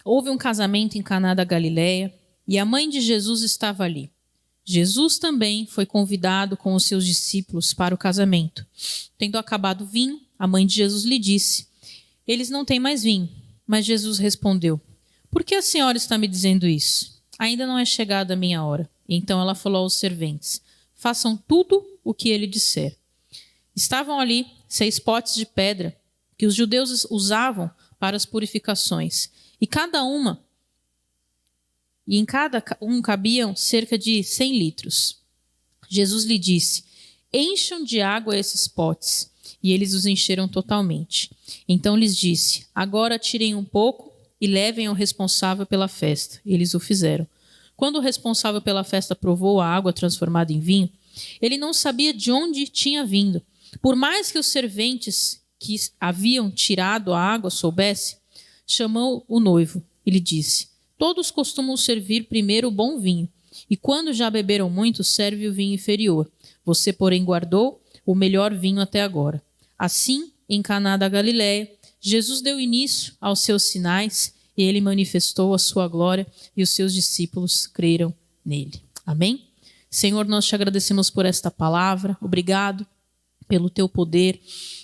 S1: houve um casamento em Caná da Galileia e a mãe de Jesus estava ali. Jesus também foi convidado com os seus discípulos para o casamento. Tendo acabado o vinho, a mãe de Jesus lhe disse: Eles não têm mais vinho. Mas Jesus respondeu: Por que a senhora está me dizendo isso? Ainda não é chegada a minha hora. Então ela falou aos serventes: Façam tudo o que ele disser. Estavam ali seis potes de pedra que os judeus usavam para as purificações, e cada uma e em cada um cabiam cerca de cem litros. Jesus lhe disse: Encham de água esses potes. E eles os encheram totalmente. Então lhes disse: Agora tirem um pouco e levem ao responsável pela festa. Eles o fizeram. Quando o responsável pela festa provou a água transformada em vinho, ele não sabia de onde tinha vindo. Por mais que os serventes que haviam tirado a água soubesse, chamou o noivo Ele disse: Todos costumam servir primeiro o bom vinho, e quando já beberam muito, serve o vinho inferior. Você, porém, guardou o melhor vinho até agora. Assim, em Caná da Galiléia, Jesus deu início aos seus sinais e ele manifestou a sua glória e os seus discípulos creram nele. Amém? Senhor, nós te agradecemos por esta palavra. Obrigado pelo teu poder,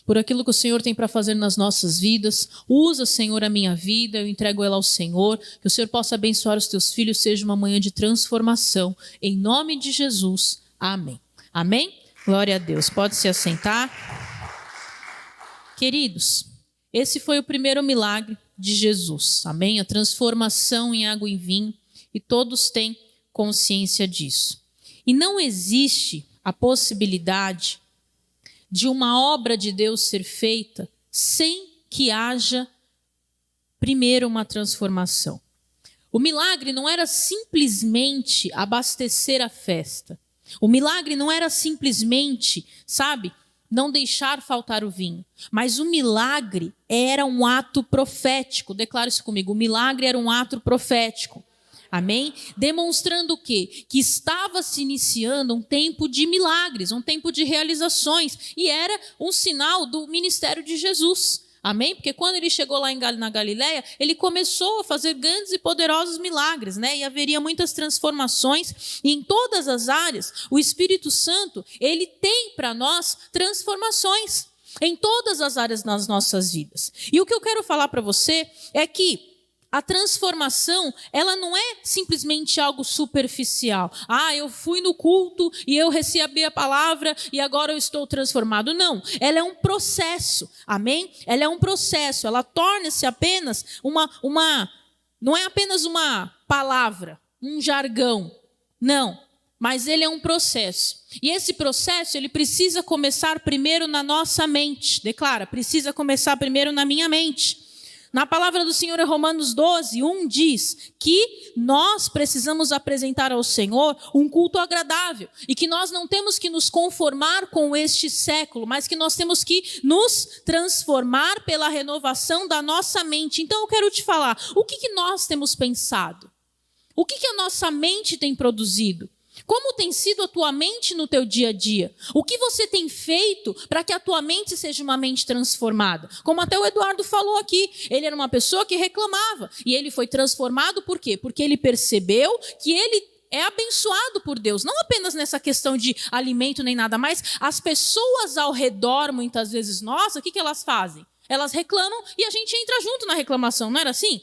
S1: por aquilo que o Senhor tem para fazer nas nossas vidas. Usa, Senhor, a minha vida, eu entrego ela ao Senhor. Que o Senhor possa abençoar os teus filhos, seja uma manhã de transformação. Em nome de Jesus. Amém. Amém? Glória a Deus. Pode se assentar. Queridos, esse foi o primeiro milagre de Jesus. Amém? A transformação em água em vinho. E todos têm consciência disso. E não existe a possibilidade de uma obra de Deus ser feita sem que haja primeiro uma transformação. O milagre não era simplesmente abastecer a festa. O milagre não era simplesmente, sabe, não deixar faltar o vinho. Mas o milagre era um ato profético. Declare isso comigo. O milagre era um ato profético. Amém? Demonstrando o quê? Que estava se iniciando um tempo de milagres, um tempo de realizações, e era um sinal do ministério de Jesus. Amém? Porque quando ele chegou lá na Galiléia, ele começou a fazer grandes e poderosos milagres, né? E haveria muitas transformações, e em todas as áreas, o Espírito Santo, ele tem para nós transformações em todas as áreas das nossas vidas. E o que eu quero falar para você é que a transformação, ela não é simplesmente algo superficial. Ah, eu fui no culto e eu recebi a palavra e agora eu estou transformado. Não, ela é um processo. Amém? Ela é um processo, ela torna-se apenas uma uma não é apenas uma palavra, um jargão. Não, mas ele é um processo. E esse processo, ele precisa começar primeiro na nossa mente. Declara, precisa começar primeiro na minha mente. Na palavra do Senhor em Romanos 12, 1 diz que nós precisamos apresentar ao Senhor um culto agradável e que nós não temos que nos conformar com este século, mas que nós temos que nos transformar pela renovação da nossa mente. Então eu quero te falar, o que, que nós temos pensado? O que, que a nossa mente tem produzido? Como tem sido a tua mente no teu dia a dia? O que você tem feito para que a tua mente seja uma mente transformada? Como até o Eduardo falou aqui, ele era uma pessoa que reclamava e ele foi transformado por quê? Porque ele percebeu que ele é abençoado por Deus, não apenas nessa questão de alimento nem nada mais. As pessoas ao redor, muitas vezes, nossa, o que, que elas fazem? Elas reclamam e a gente entra junto na reclamação, não era assim?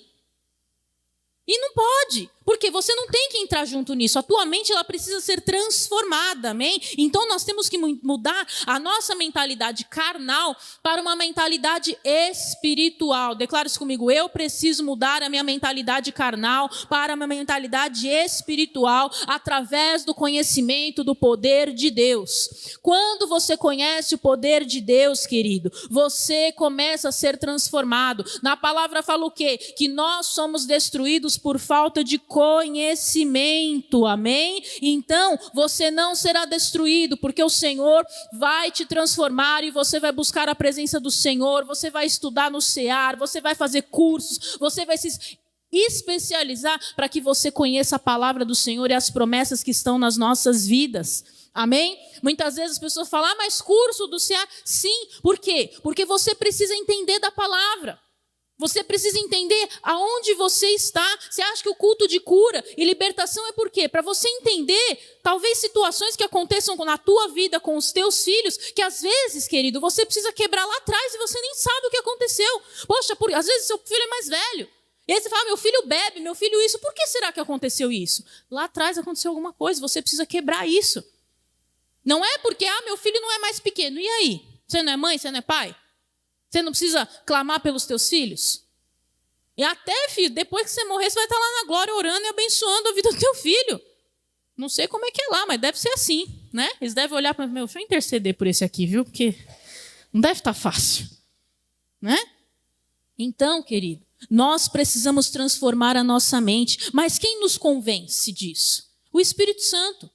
S1: E não pode, porque você não tem que entrar junto nisso. A tua mente ela precisa ser transformada, amém? Então nós temos que mudar a nossa mentalidade carnal para uma mentalidade espiritual. Declara isso comigo. Eu preciso mudar a minha mentalidade carnal para uma mentalidade espiritual através do conhecimento do poder de Deus. Quando você conhece o poder de Deus, querido, você começa a ser transformado. Na palavra fala o quê? Que nós somos destruídos por falta de conhecimento, amém? Então, você não será destruído, porque o Senhor vai te transformar e você vai buscar a presença do Senhor, você vai estudar no CEAR, você vai fazer cursos, você vai se especializar para que você conheça a palavra do Senhor e as promessas que estão nas nossas vidas. Amém? Muitas vezes as pessoas falam, ah, mas curso do CEAR. Sim, por quê? Porque você precisa entender da palavra. Você precisa entender aonde você está. Você acha que o culto de cura e libertação é por quê? Para você entender, talvez, situações que aconteçam na tua vida com os teus filhos, que às vezes, querido, você precisa quebrar lá atrás e você nem sabe o que aconteceu. Poxa, por... às vezes seu filho é mais velho. E aí você fala, meu filho bebe, meu filho isso. Por que será que aconteceu isso? Lá atrás aconteceu alguma coisa, você precisa quebrar isso. Não é porque, ah, meu filho não é mais pequeno. E aí? Você não é mãe, você não é pai? Você não precisa clamar pelos teus filhos? E até, filho, depois que você morrer, você vai estar lá na glória orando e abençoando a vida do teu filho. Não sei como é que é lá, mas deve ser assim, né? Eles devem olhar para meu, deixa eu interceder por esse aqui, viu? Porque não deve estar fácil, né? Então, querido, nós precisamos transformar a nossa mente. Mas quem nos convence disso? O Espírito Santo.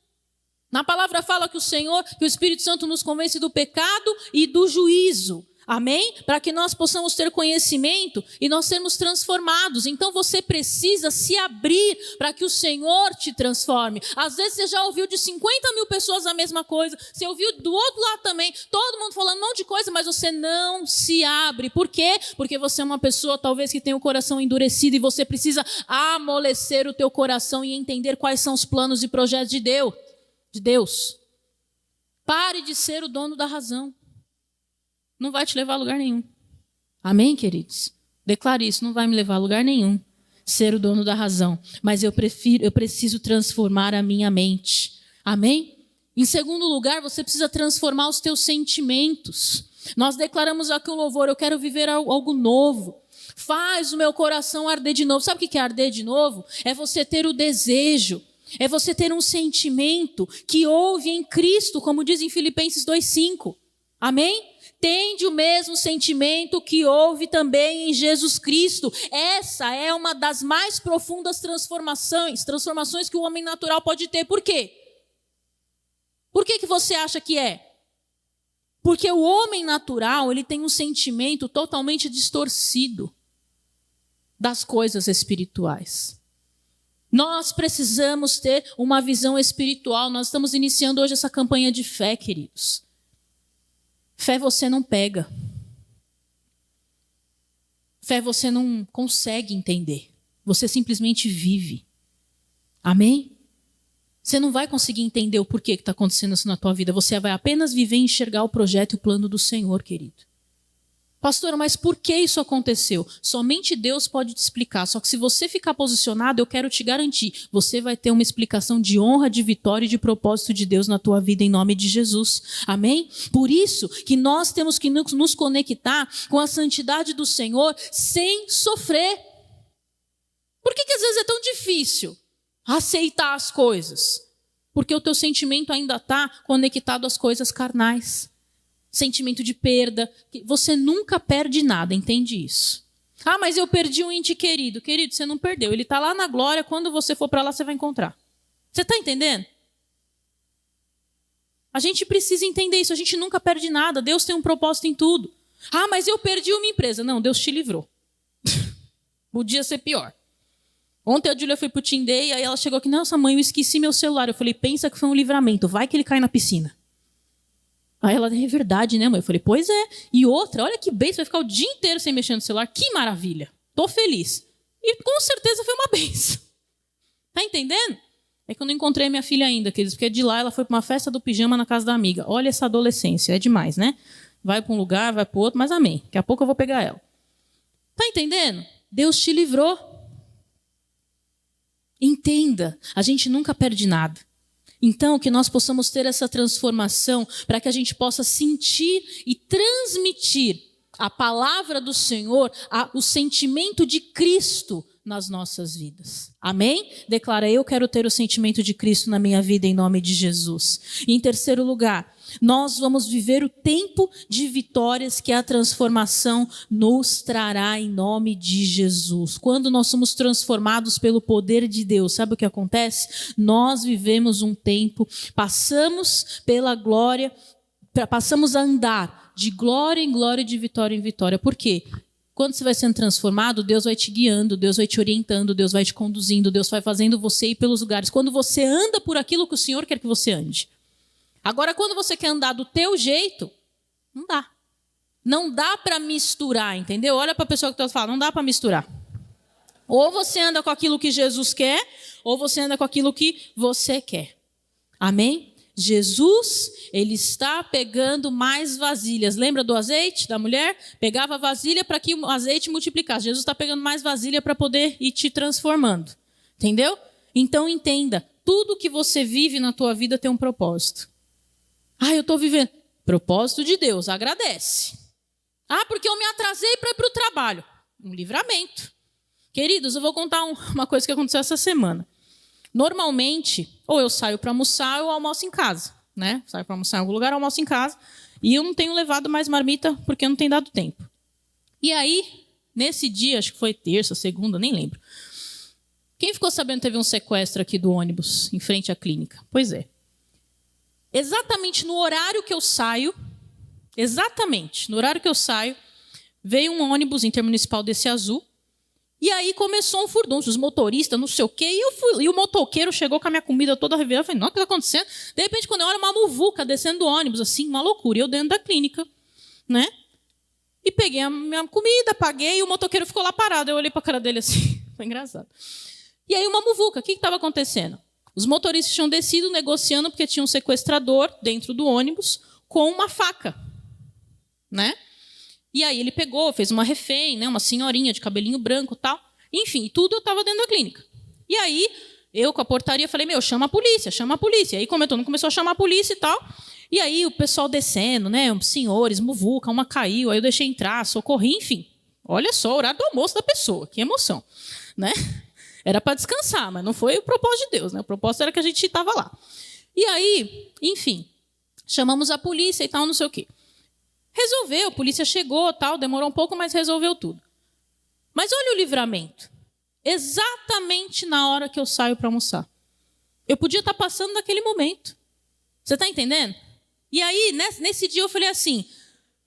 S1: Na palavra fala que o Senhor, que o Espírito Santo nos convence do pecado e do juízo. Amém? Para que nós possamos ter conhecimento e nós sermos transformados. Então você precisa se abrir para que o Senhor te transforme. Às vezes você já ouviu de 50 mil pessoas a mesma coisa, você ouviu do outro lado também, todo mundo falando um monte de coisa, mas você não se abre. Por quê? Porque você é uma pessoa talvez que tem o coração endurecido e você precisa amolecer o teu coração e entender quais são os planos e projetos de Deus. De Deus. Pare de ser o dono da razão não vai te levar a lugar nenhum. Amém, queridos? Declare isso, não vai me levar a lugar nenhum ser o dono da razão, mas eu prefiro, eu preciso transformar a minha mente. Amém? Em segundo lugar, você precisa transformar os teus sentimentos. Nós declaramos aqui um louvor, eu quero viver algo novo. Faz o meu coração arder de novo. Sabe o que é arder de novo? É você ter o desejo, é você ter um sentimento que houve em Cristo, como diz em Filipenses 2,5. Amém? Tende o mesmo sentimento que houve também em Jesus Cristo. Essa é uma das mais profundas transformações, transformações que o homem natural pode ter. Por quê? Por que, que você acha que é? Porque o homem natural, ele tem um sentimento totalmente distorcido das coisas espirituais. Nós precisamos ter uma visão espiritual. Nós estamos iniciando hoje essa campanha de fé, queridos. Fé você não pega. Fé você não consegue entender. Você simplesmente vive. Amém? Você não vai conseguir entender o porquê que está acontecendo isso na tua vida. Você vai apenas viver e enxergar o projeto e o plano do Senhor, querido. Pastor, mas por que isso aconteceu? Somente Deus pode te explicar. Só que se você ficar posicionado, eu quero te garantir, você vai ter uma explicação de honra, de vitória e de propósito de Deus na tua vida em nome de Jesus. Amém? Por isso que nós temos que nos conectar com a santidade do Senhor sem sofrer. Por que, que às vezes é tão difícil aceitar as coisas? Porque o teu sentimento ainda está conectado às coisas carnais sentimento de perda. Você nunca perde nada, entende isso? Ah, mas eu perdi um ente querido. Querido, você não perdeu. Ele está lá na glória. Quando você for para lá, você vai encontrar. Você está entendendo? A gente precisa entender isso. A gente nunca perde nada. Deus tem um propósito em tudo. Ah, mas eu perdi uma empresa. Não, Deus te livrou. [laughs] Podia ser pior. Ontem a Julia foi pro Tinder e aí ela chegou aqui, nossa mãe, eu esqueci meu celular. Eu falei, pensa que foi um livramento, vai que ele cai na piscina. Aí ela, é verdade, né, mãe? Eu falei, pois é. E outra, olha que bem, você vai ficar o dia inteiro sem mexer no celular. Que maravilha. Tô feliz. E com certeza foi uma [laughs] benção. Tá entendendo? É que eu não encontrei minha filha ainda, queridos, porque de lá ela foi para uma festa do pijama na casa da amiga. Olha essa adolescência, é demais, né? Vai para um lugar, vai para outro, mas amém. Daqui a pouco eu vou pegar ela. Tá entendendo? Deus te livrou. Entenda, a gente nunca perde nada. Então, que nós possamos ter essa transformação para que a gente possa sentir e transmitir a palavra do Senhor, a, o sentimento de Cristo nas nossas vidas. Amém? Declara, eu quero ter o sentimento de Cristo na minha vida em nome de Jesus. E em terceiro lugar, nós vamos viver o tempo de vitórias que a transformação nos trará em nome de Jesus. Quando nós somos transformados pelo poder de Deus, sabe o que acontece? Nós vivemos um tempo, passamos pela glória, passamos a andar de glória em glória, de vitória em vitória. Por quê? Quando você vai sendo transformado, Deus vai te guiando, Deus vai te orientando, Deus vai te conduzindo, Deus vai fazendo você ir pelos lugares. Quando você anda por aquilo que o Senhor quer que você ande. Agora, quando você quer andar do teu jeito, não dá. Não dá para misturar, entendeu? Olha para a pessoa que está falando, não dá para misturar. Ou você anda com aquilo que Jesus quer, ou você anda com aquilo que você quer. Amém? Jesus, ele está pegando mais vasilhas. Lembra do azeite da mulher? Pegava a vasilha para que o azeite multiplicasse. Jesus está pegando mais vasilha para poder ir te transformando. Entendeu? Então entenda, tudo que você vive na tua vida tem um propósito. Ah, eu estou vivendo. Propósito de Deus, agradece. Ah, porque eu me atrasei para ir para o trabalho. Um livramento. Queridos, eu vou contar [laughs] uma coisa que aconteceu essa semana. Normalmente, ou eu saio para almoçar ou almoço em casa, né? Saio para almoçar em algum lugar, almoço em casa. E eu não tenho levado mais marmita porque não tem dado tempo. E aí, nesse dia, acho que foi terça, segunda, nem lembro. Quem ficou sabendo que teve um sequestro aqui do ônibus em frente à clínica? Pois é. Exatamente no horário que eu saio, exatamente no horário que eu saio, veio um ônibus intermunicipal desse azul. E aí começou um furdunço, os motoristas, não sei o quê, e, eu fui, e o motoqueiro chegou com a minha comida toda revirada. Eu falei, não, o que está acontecendo? De repente, quando eu olho uma muvuca descendo do ônibus, assim, uma loucura. E eu dentro da clínica, né? E peguei a minha comida, paguei, e o motoqueiro ficou lá parado. Eu olhei para a cara dele assim, [laughs] foi engraçado. E aí uma muvuca, o que estava acontecendo? Os motoristas tinham descido negociando porque tinha um sequestrador dentro do ônibus com uma faca, né? E aí ele pegou, fez uma refém, né, uma senhorinha de cabelinho branco, tal. Enfim, tudo eu estava dentro da clínica. E aí eu com a portaria falei: "Meu, chama a polícia, chama a polícia". E aí como eu começou a chamar a polícia e tal. E aí o pessoal descendo, né, senhores, muvuca, uma caiu, aí eu deixei entrar, socorri, enfim. Olha só o horário do almoço da pessoa, que emoção, né? [laughs] Era para descansar, mas não foi o propósito de Deus, né? O propósito era que a gente estava lá. E aí, enfim, chamamos a polícia e tal, não sei o quê. Resolveu, a polícia chegou, tal, demorou um pouco, mas resolveu tudo. Mas olha o livramento. Exatamente na hora que eu saio para almoçar. Eu podia estar tá passando naquele momento. Você está entendendo? E aí, nesse dia, eu falei assim: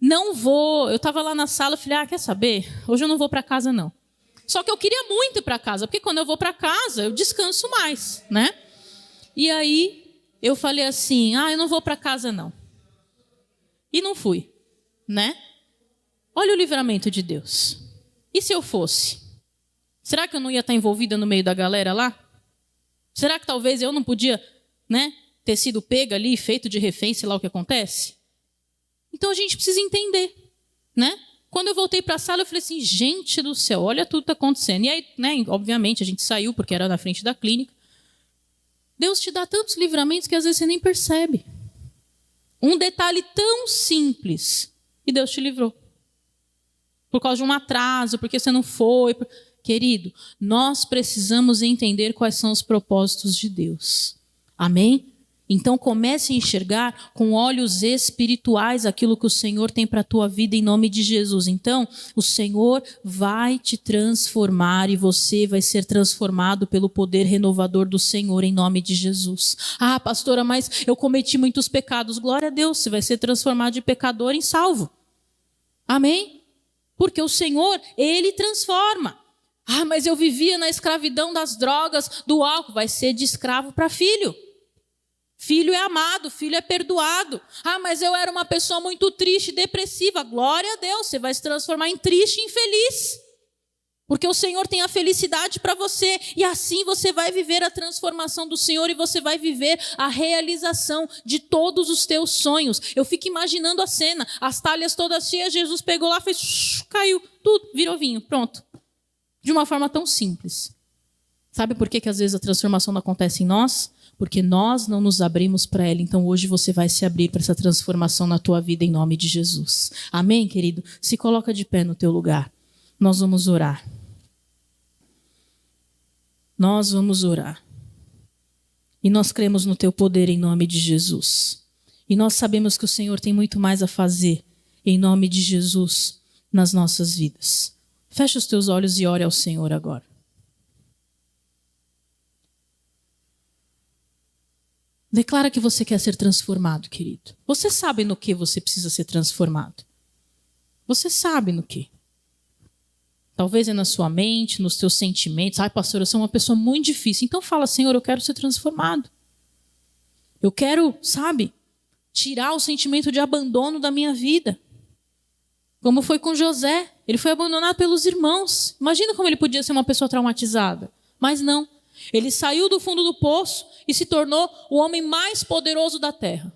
S1: não vou. Eu estava lá na sala, eu falei: ah, quer saber? Hoje eu não vou para casa, não. Só que eu queria muito ir para casa, porque quando eu vou para casa, eu descanso mais, né? E aí, eu falei assim: ah, eu não vou para casa, não. E não fui né? Olha o livramento de Deus. E se eu fosse? Será que eu não ia estar envolvida no meio da galera lá? Será que talvez eu não podia, né, ter sido pega ali, feito de refém, sei lá o que acontece? Então a gente precisa entender, né? Quando eu voltei para a sala, eu falei assim, gente do céu, olha tudo que está acontecendo. E aí, né, obviamente, a gente saiu, porque era na frente da clínica. Deus te dá tantos livramentos que às vezes você nem percebe. Um detalhe tão simples e Deus te livrou. Por causa de um atraso, porque você não foi. Querido, nós precisamos entender quais são os propósitos de Deus. Amém? Então comece a enxergar com olhos espirituais aquilo que o Senhor tem para a tua vida em nome de Jesus. Então, o Senhor vai te transformar e você vai ser transformado pelo poder renovador do Senhor em nome de Jesus. Ah, pastora, mas eu cometi muitos pecados. Glória a Deus, você vai ser transformado de pecador em salvo. Amém? Porque o Senhor, Ele transforma. Ah, mas eu vivia na escravidão das drogas, do álcool. Vai ser de escravo para filho. Filho é amado, filho é perdoado. Ah, mas eu era uma pessoa muito triste, depressiva. Glória a Deus, você vai se transformar em triste e infeliz. Porque o Senhor tem a felicidade para você, e assim você vai viver a transformação do Senhor e você vai viver a realização de todos os teus sonhos. Eu fico imaginando a cena, as talhas todas cheias, Jesus pegou lá, fez, caiu, tudo, virou vinho, pronto. De uma forma tão simples. Sabe por que, que às vezes a transformação não acontece em nós? Porque nós não nos abrimos para ela. Então hoje você vai se abrir para essa transformação na tua vida em nome de Jesus. Amém, querido? Se coloca de pé no teu lugar. Nós vamos orar. Nós vamos orar. E nós cremos no teu poder em nome de Jesus. E nós sabemos que o Senhor tem muito mais a fazer em nome de Jesus nas nossas vidas. Feche os teus olhos e ore ao Senhor agora. Declara que você quer ser transformado, querido. Você sabe no que você precisa ser transformado. Você sabe no que. Talvez é na sua mente, nos teus sentimentos. Ai, pastor, eu sou uma pessoa muito difícil. Então fala, Senhor, eu quero ser transformado. Eu quero, sabe, tirar o sentimento de abandono da minha vida. Como foi com José. Ele foi abandonado pelos irmãos. Imagina como ele podia ser uma pessoa traumatizada. Mas não. Ele saiu do fundo do poço e se tornou o homem mais poderoso da terra.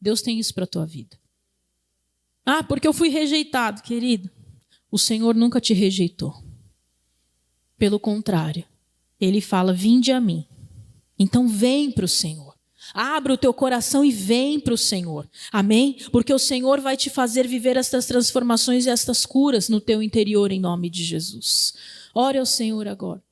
S1: Deus tem isso para a tua vida. Ah, porque eu fui rejeitado, querido. O Senhor nunca te rejeitou. Pelo contrário, ele fala: Vinde a mim. Então vem para o Senhor. Abra o teu coração e vem para o Senhor. Amém? Porque o Senhor vai te fazer viver estas transformações e estas curas no teu interior em nome de Jesus. Ore ao Senhor agora.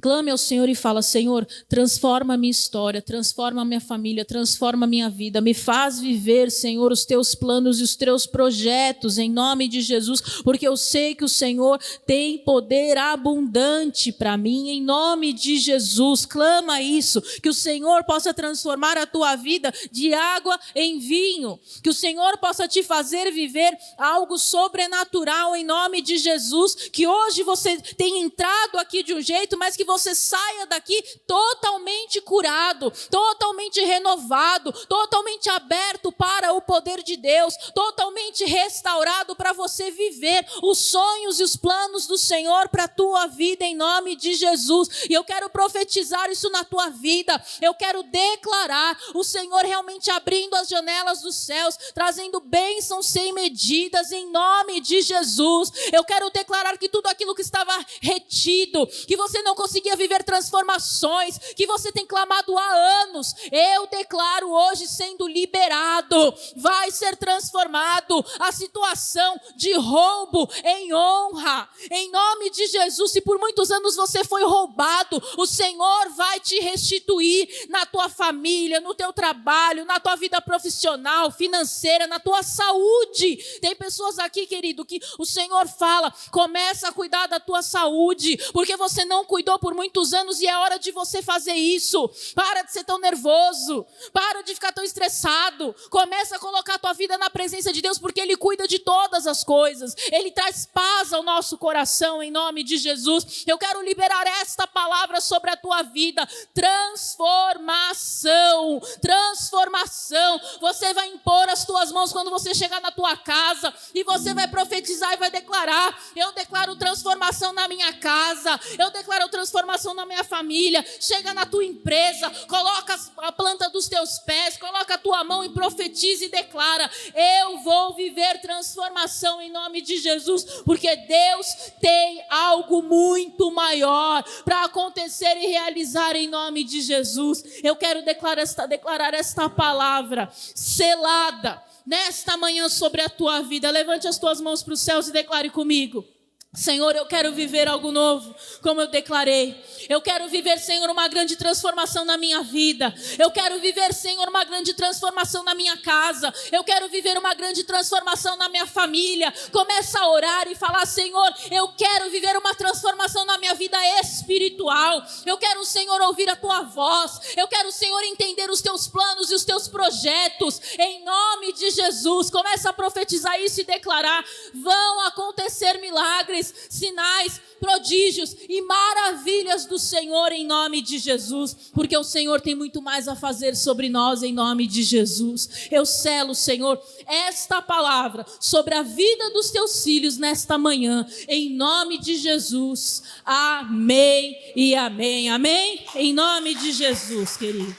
S1: Clame ao Senhor e fala: Senhor, transforma a minha história, transforma a minha família, transforma a minha vida, me faz viver, Senhor, os teus planos e os teus projetos, em nome de Jesus, porque eu sei que o Senhor tem poder abundante para mim, em nome de Jesus. Clama isso, que o Senhor possa transformar a tua vida de água em vinho, que o Senhor possa te fazer viver algo sobrenatural, em nome de Jesus, que hoje você tem entrado aqui de um jeito, mas que você saia daqui totalmente curado, totalmente renovado, totalmente aberto para o poder de Deus, totalmente restaurado para você viver os sonhos e os planos do Senhor para a tua vida em nome de Jesus. E eu quero profetizar isso na tua vida. Eu quero declarar o Senhor realmente abrindo as janelas dos céus, trazendo bênçãos sem medidas em nome de Jesus. Eu quero declarar que tudo aquilo que estava retido, que você não conseguia conseguia viver transformações que você tem clamado há anos, eu declaro hoje sendo liberado, vai ser transformado a situação de roubo em honra, em nome de Jesus. Se por muitos anos você foi roubado, o Senhor vai te restituir na tua família, no teu trabalho, na tua vida profissional, financeira, na tua saúde. Tem pessoas aqui, querido, que o Senhor fala: começa a cuidar da tua saúde, porque você não cuidou por por muitos anos e é hora de você fazer isso. Para de ser tão nervoso, para de ficar tão estressado. Começa a colocar a tua vida na presença de Deus, porque Ele cuida de todas as coisas. Ele traz paz ao nosso coração, em nome de Jesus. Eu quero liberar esta palavra sobre a tua vida: transformação, transformação. Você vai impor as tuas mãos quando você chegar na tua casa e você vai profetizar e vai declarar: Eu declaro transformação na minha casa, eu declaro transformação transformação na minha família. Chega na tua empresa, coloca a planta dos teus pés, coloca a tua mão e profetiza e declara: Eu vou viver transformação em nome de Jesus, porque Deus tem algo muito maior para acontecer e realizar em nome de Jesus. Eu quero declarar esta, declarar esta palavra selada nesta manhã sobre a tua vida. Levante as tuas mãos para os céus e declare comigo. Senhor, eu quero viver algo novo, como eu declarei. Eu quero viver, Senhor, uma grande transformação na minha vida. Eu quero viver, Senhor, uma grande transformação na minha casa. Eu quero viver uma grande transformação na minha família. Começa a orar e falar: Senhor, eu quero viver uma transformação na minha vida espiritual. Eu quero, Senhor, ouvir a tua voz. Eu quero, Senhor, entender os teus planos e os teus projetos. Em nome de Jesus, começa a profetizar isso e declarar: vão acontecer milagres milagres, sinais, prodígios e maravilhas do Senhor em nome de Jesus, porque o Senhor tem muito mais a fazer sobre nós em nome de Jesus. Eu selo, Senhor, esta palavra sobre a vida dos teus filhos nesta manhã, em nome de Jesus. Amém e amém. Amém? Em nome de Jesus, querido.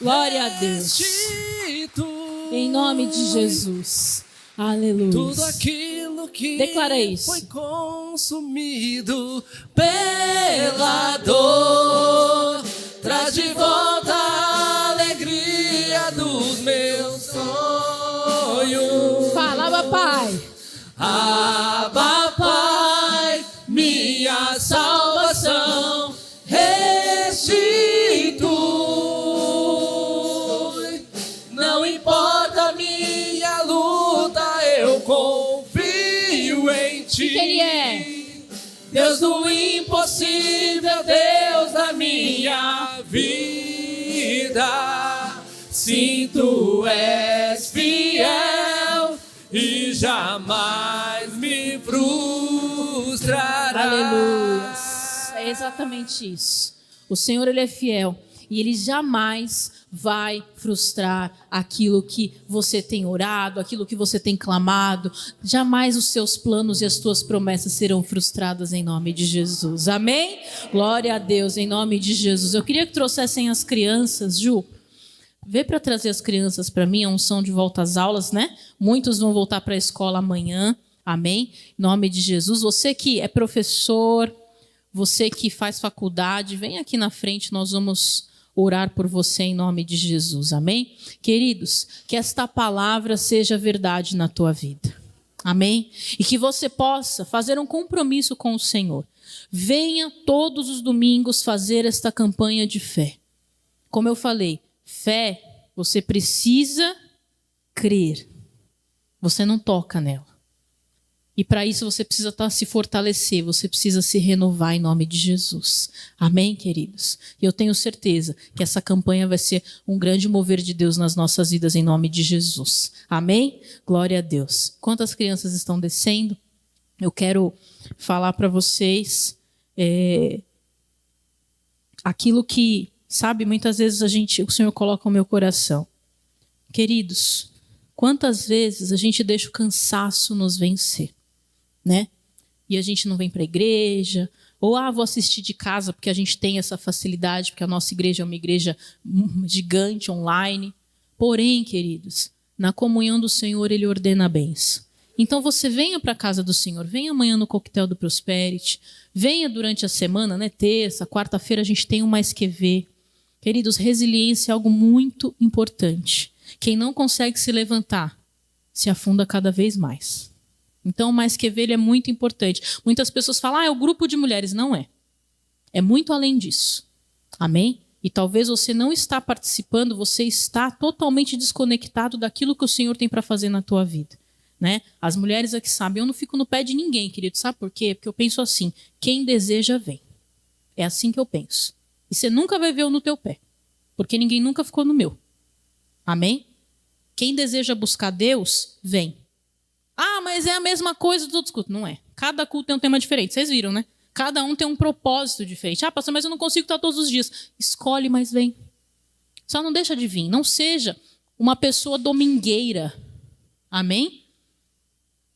S1: Glória a Deus. Em nome de Jesus. Aleluia.
S17: Tudo aquilo que
S1: Declara isso.
S17: foi consumido pela dor traz de volta a alegria dos meus sonhos.
S1: Fala, Pai.
S17: Abba, Deus do impossível, Deus da minha vida. Sim, tu és fiel e jamais me frustrarás.
S1: Aleluia. É exatamente isso. O Senhor ele é fiel e ele jamais vai frustrar aquilo que você tem orado, aquilo que você tem clamado. Jamais os seus planos e as tuas promessas serão frustradas em nome de Jesus. Amém? Glória a Deus em nome de Jesus. Eu queria que trouxessem as crianças, Ju. Vê para trazer as crianças para mim, a unção de volta às aulas, né? Muitos vão voltar para a escola amanhã. Amém? Em nome de Jesus. Você que é professor, você que faz faculdade, vem aqui na frente, nós vamos orar por você em nome de Jesus. Amém? Queridos, que esta palavra seja verdade na tua vida. Amém? E que você possa fazer um compromisso com o Senhor. Venha todos os domingos fazer esta campanha de fé. Como eu falei, fé, você precisa crer. Você não toca nela. E para isso você precisa tá, se fortalecer, você precisa se renovar em nome de Jesus. Amém, queridos? E eu tenho certeza que essa campanha vai ser um grande mover de Deus nas nossas vidas em nome de Jesus. Amém? Glória a Deus. Quantas crianças estão descendo? Eu quero falar para vocês é, aquilo que, sabe, muitas vezes a gente, o Senhor coloca no meu coração. Queridos, quantas vezes a gente deixa o cansaço nos vencer? Né? E a gente não vem para a igreja, ou ah, vou assistir de casa porque a gente tem essa facilidade, porque a nossa igreja é uma igreja gigante online. Porém, queridos, na comunhão do Senhor ele ordena bens. Então você venha para a casa do Senhor, venha amanhã no coquetel do Prosperity, venha durante a semana, né? Terça, quarta-feira a gente tem um mais que. Queridos, resiliência é algo muito importante. Quem não consegue se levantar se afunda cada vez mais. Então, mais que ver, é muito importante. Muitas pessoas falam, ah, é o grupo de mulheres. Não é. É muito além disso. Amém? E talvez você não está participando, você está totalmente desconectado daquilo que o Senhor tem para fazer na tua vida. Né? As mulheres aqui sabem, eu não fico no pé de ninguém, querido. Sabe por quê? Porque eu penso assim: quem deseja, vem. É assim que eu penso. E você nunca vai ver eu no teu pé. Porque ninguém nunca ficou no meu. Amém? Quem deseja buscar Deus, vem. Ah, mas é a mesma coisa dos outros cultos. Não é. Cada culto tem um tema diferente. Vocês viram, né? Cada um tem um propósito diferente. Ah, pastor, mas eu não consigo estar todos os dias. Escolhe, mas vem. Só não deixa de vir. Não seja uma pessoa domingueira. Amém?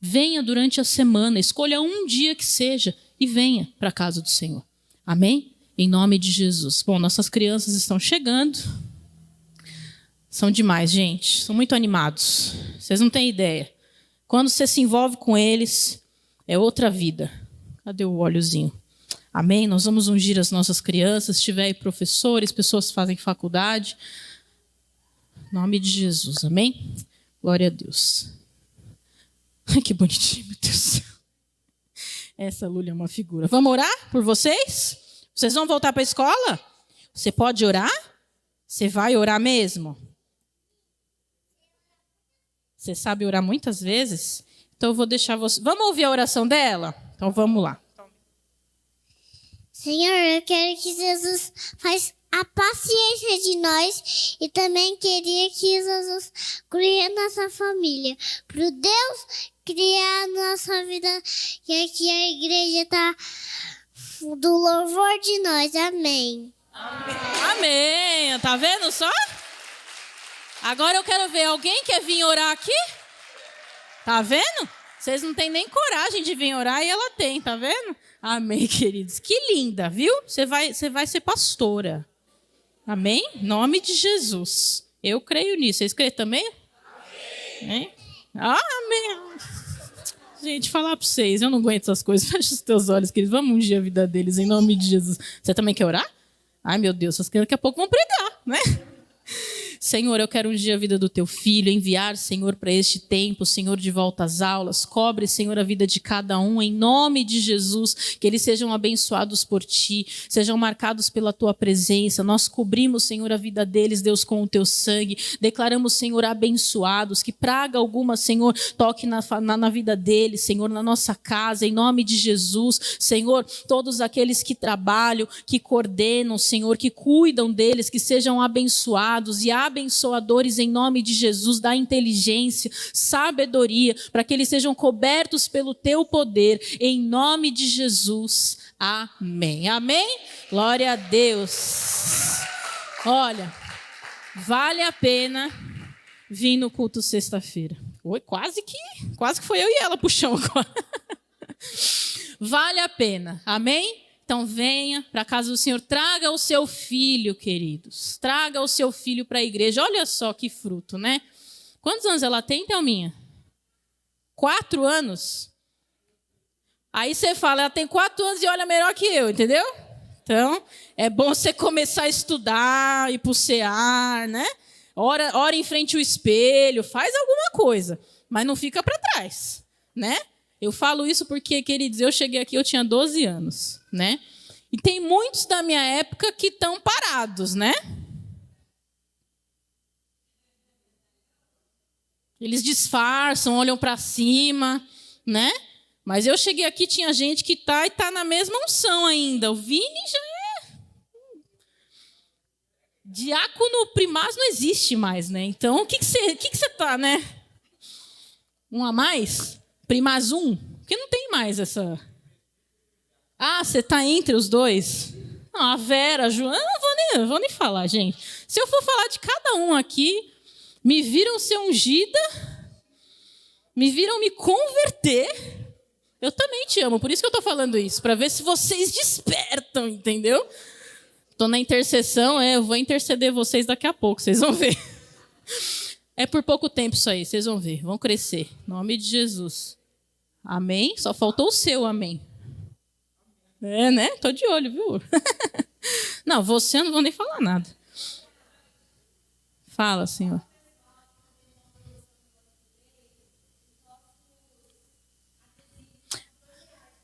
S1: Venha durante a semana. Escolha um dia que seja e venha para a casa do Senhor. Amém? Em nome de Jesus. Bom, nossas crianças estão chegando. São demais, gente. São muito animados. Vocês não têm ideia. Quando você se envolve com eles, é outra vida. Cadê o óleozinho? Amém? Nós vamos ungir as nossas crianças. Se tiver aí professores, pessoas que fazem faculdade. Em nome de Jesus. Amém? Glória a Deus. Ai, que bonitinho, meu Deus. Essa Lula é uma figura. Vamos orar por vocês? Vocês vão voltar para a escola? Você pode orar? Você vai orar mesmo? Você sabe orar muitas vezes? Então eu vou deixar você. Vamos ouvir a oração dela? Então vamos lá.
S18: Senhor, eu quero que Jesus faz a paciência de nós e também queria que Jesus crie a nossa família. Para Deus criar a nossa vida e aqui a igreja está do louvor de nós. Amém.
S1: Amém. Amém. Tá vendo só? Agora eu quero ver, alguém quer vir orar aqui? Tá vendo? Vocês não têm nem coragem de vir orar e ela tem, tá vendo? Amém, queridos. Que linda, viu? Você vai, você vai ser pastora. Amém? Nome de Jesus. Eu creio nisso. Vocês creem também? Amém. Amém. Gente, falar para vocês, eu não aguento essas coisas. [laughs] Fecha os teus olhos, queridos. Vamos ungir a vida deles em nome de Jesus. Você também quer orar? Ai, meu Deus, essas crianças daqui a pouco vão pregar, né? Senhor, eu quero ungir a vida do teu filho, enviar, Senhor, para este tempo, Senhor, de volta às aulas. Cobre, Senhor, a vida de cada um, em nome de Jesus, que eles sejam abençoados por ti, sejam marcados pela tua presença. Nós cobrimos, Senhor, a vida deles, Deus, com o teu sangue. Declaramos, Senhor, abençoados, que praga alguma, Senhor, toque na, na, na vida deles, Senhor, na nossa casa, em nome de Jesus. Senhor, todos aqueles que trabalham, que coordenam, Senhor, que cuidam deles, que sejam abençoados e abençoados abençoadores em nome de Jesus, dá inteligência, sabedoria, para que eles sejam cobertos pelo teu poder, em nome de Jesus. Amém. Amém? Glória a Deus. Olha, vale a pena vir no culto sexta-feira. Oi, quase que, quase que foi eu e ela puxão agora. [laughs] vale a pena. Amém? Então venha para a casa do Senhor, traga o seu filho, queridos. Traga o seu filho para a igreja. Olha só que fruto, né? Quantos anos ela tem, Thelminha? Quatro anos. Aí você fala, ela tem quatro anos e olha melhor que eu, entendeu? Então, é bom você começar a estudar, ir para o CEAR, né? Ora, ora em frente ao espelho, faz alguma coisa, mas não fica para trás. né? Eu falo isso porque, queridos, eu cheguei aqui, eu tinha 12 anos, né? E tem muitos da minha época que estão parados, né? Eles disfarçam, olham para cima, né? Mas eu cheguei aqui, tinha gente que tá e tá na mesma unção ainda. O Vini já é. Diácono primaz não existe mais, né? Então, o que, que, você, que, que você tá, né? Um a mais? Primaz um? Porque não tem mais essa. Ah, você tá entre os dois? Não, a Vera, a Joana, não vou nem, vou nem falar, gente. Se eu for falar de cada um aqui, me viram ser ungida, me viram me converter. Eu também te amo, por isso que eu estou falando isso, para ver se vocês despertam, entendeu? Estou na intercessão, é, eu vou interceder vocês daqui a pouco, vocês vão ver. É por pouco tempo isso aí, vocês vão ver, vão crescer. Em nome de Jesus. Amém? Só faltou o seu amém. É, né? Tô de olho, viu? [laughs] Não, você eu não vou nem falar nada. Fala, Senhor.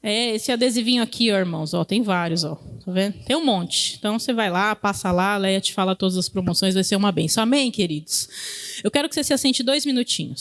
S1: É, esse adesivinho aqui, ó, irmãos, ó, tem vários, ó. Tá vendo? Tem um monte. Então você vai lá, passa lá, a Leia te fala todas as promoções, vai ser uma benção. Amém, queridos? Eu quero que você se assente dois minutinhos.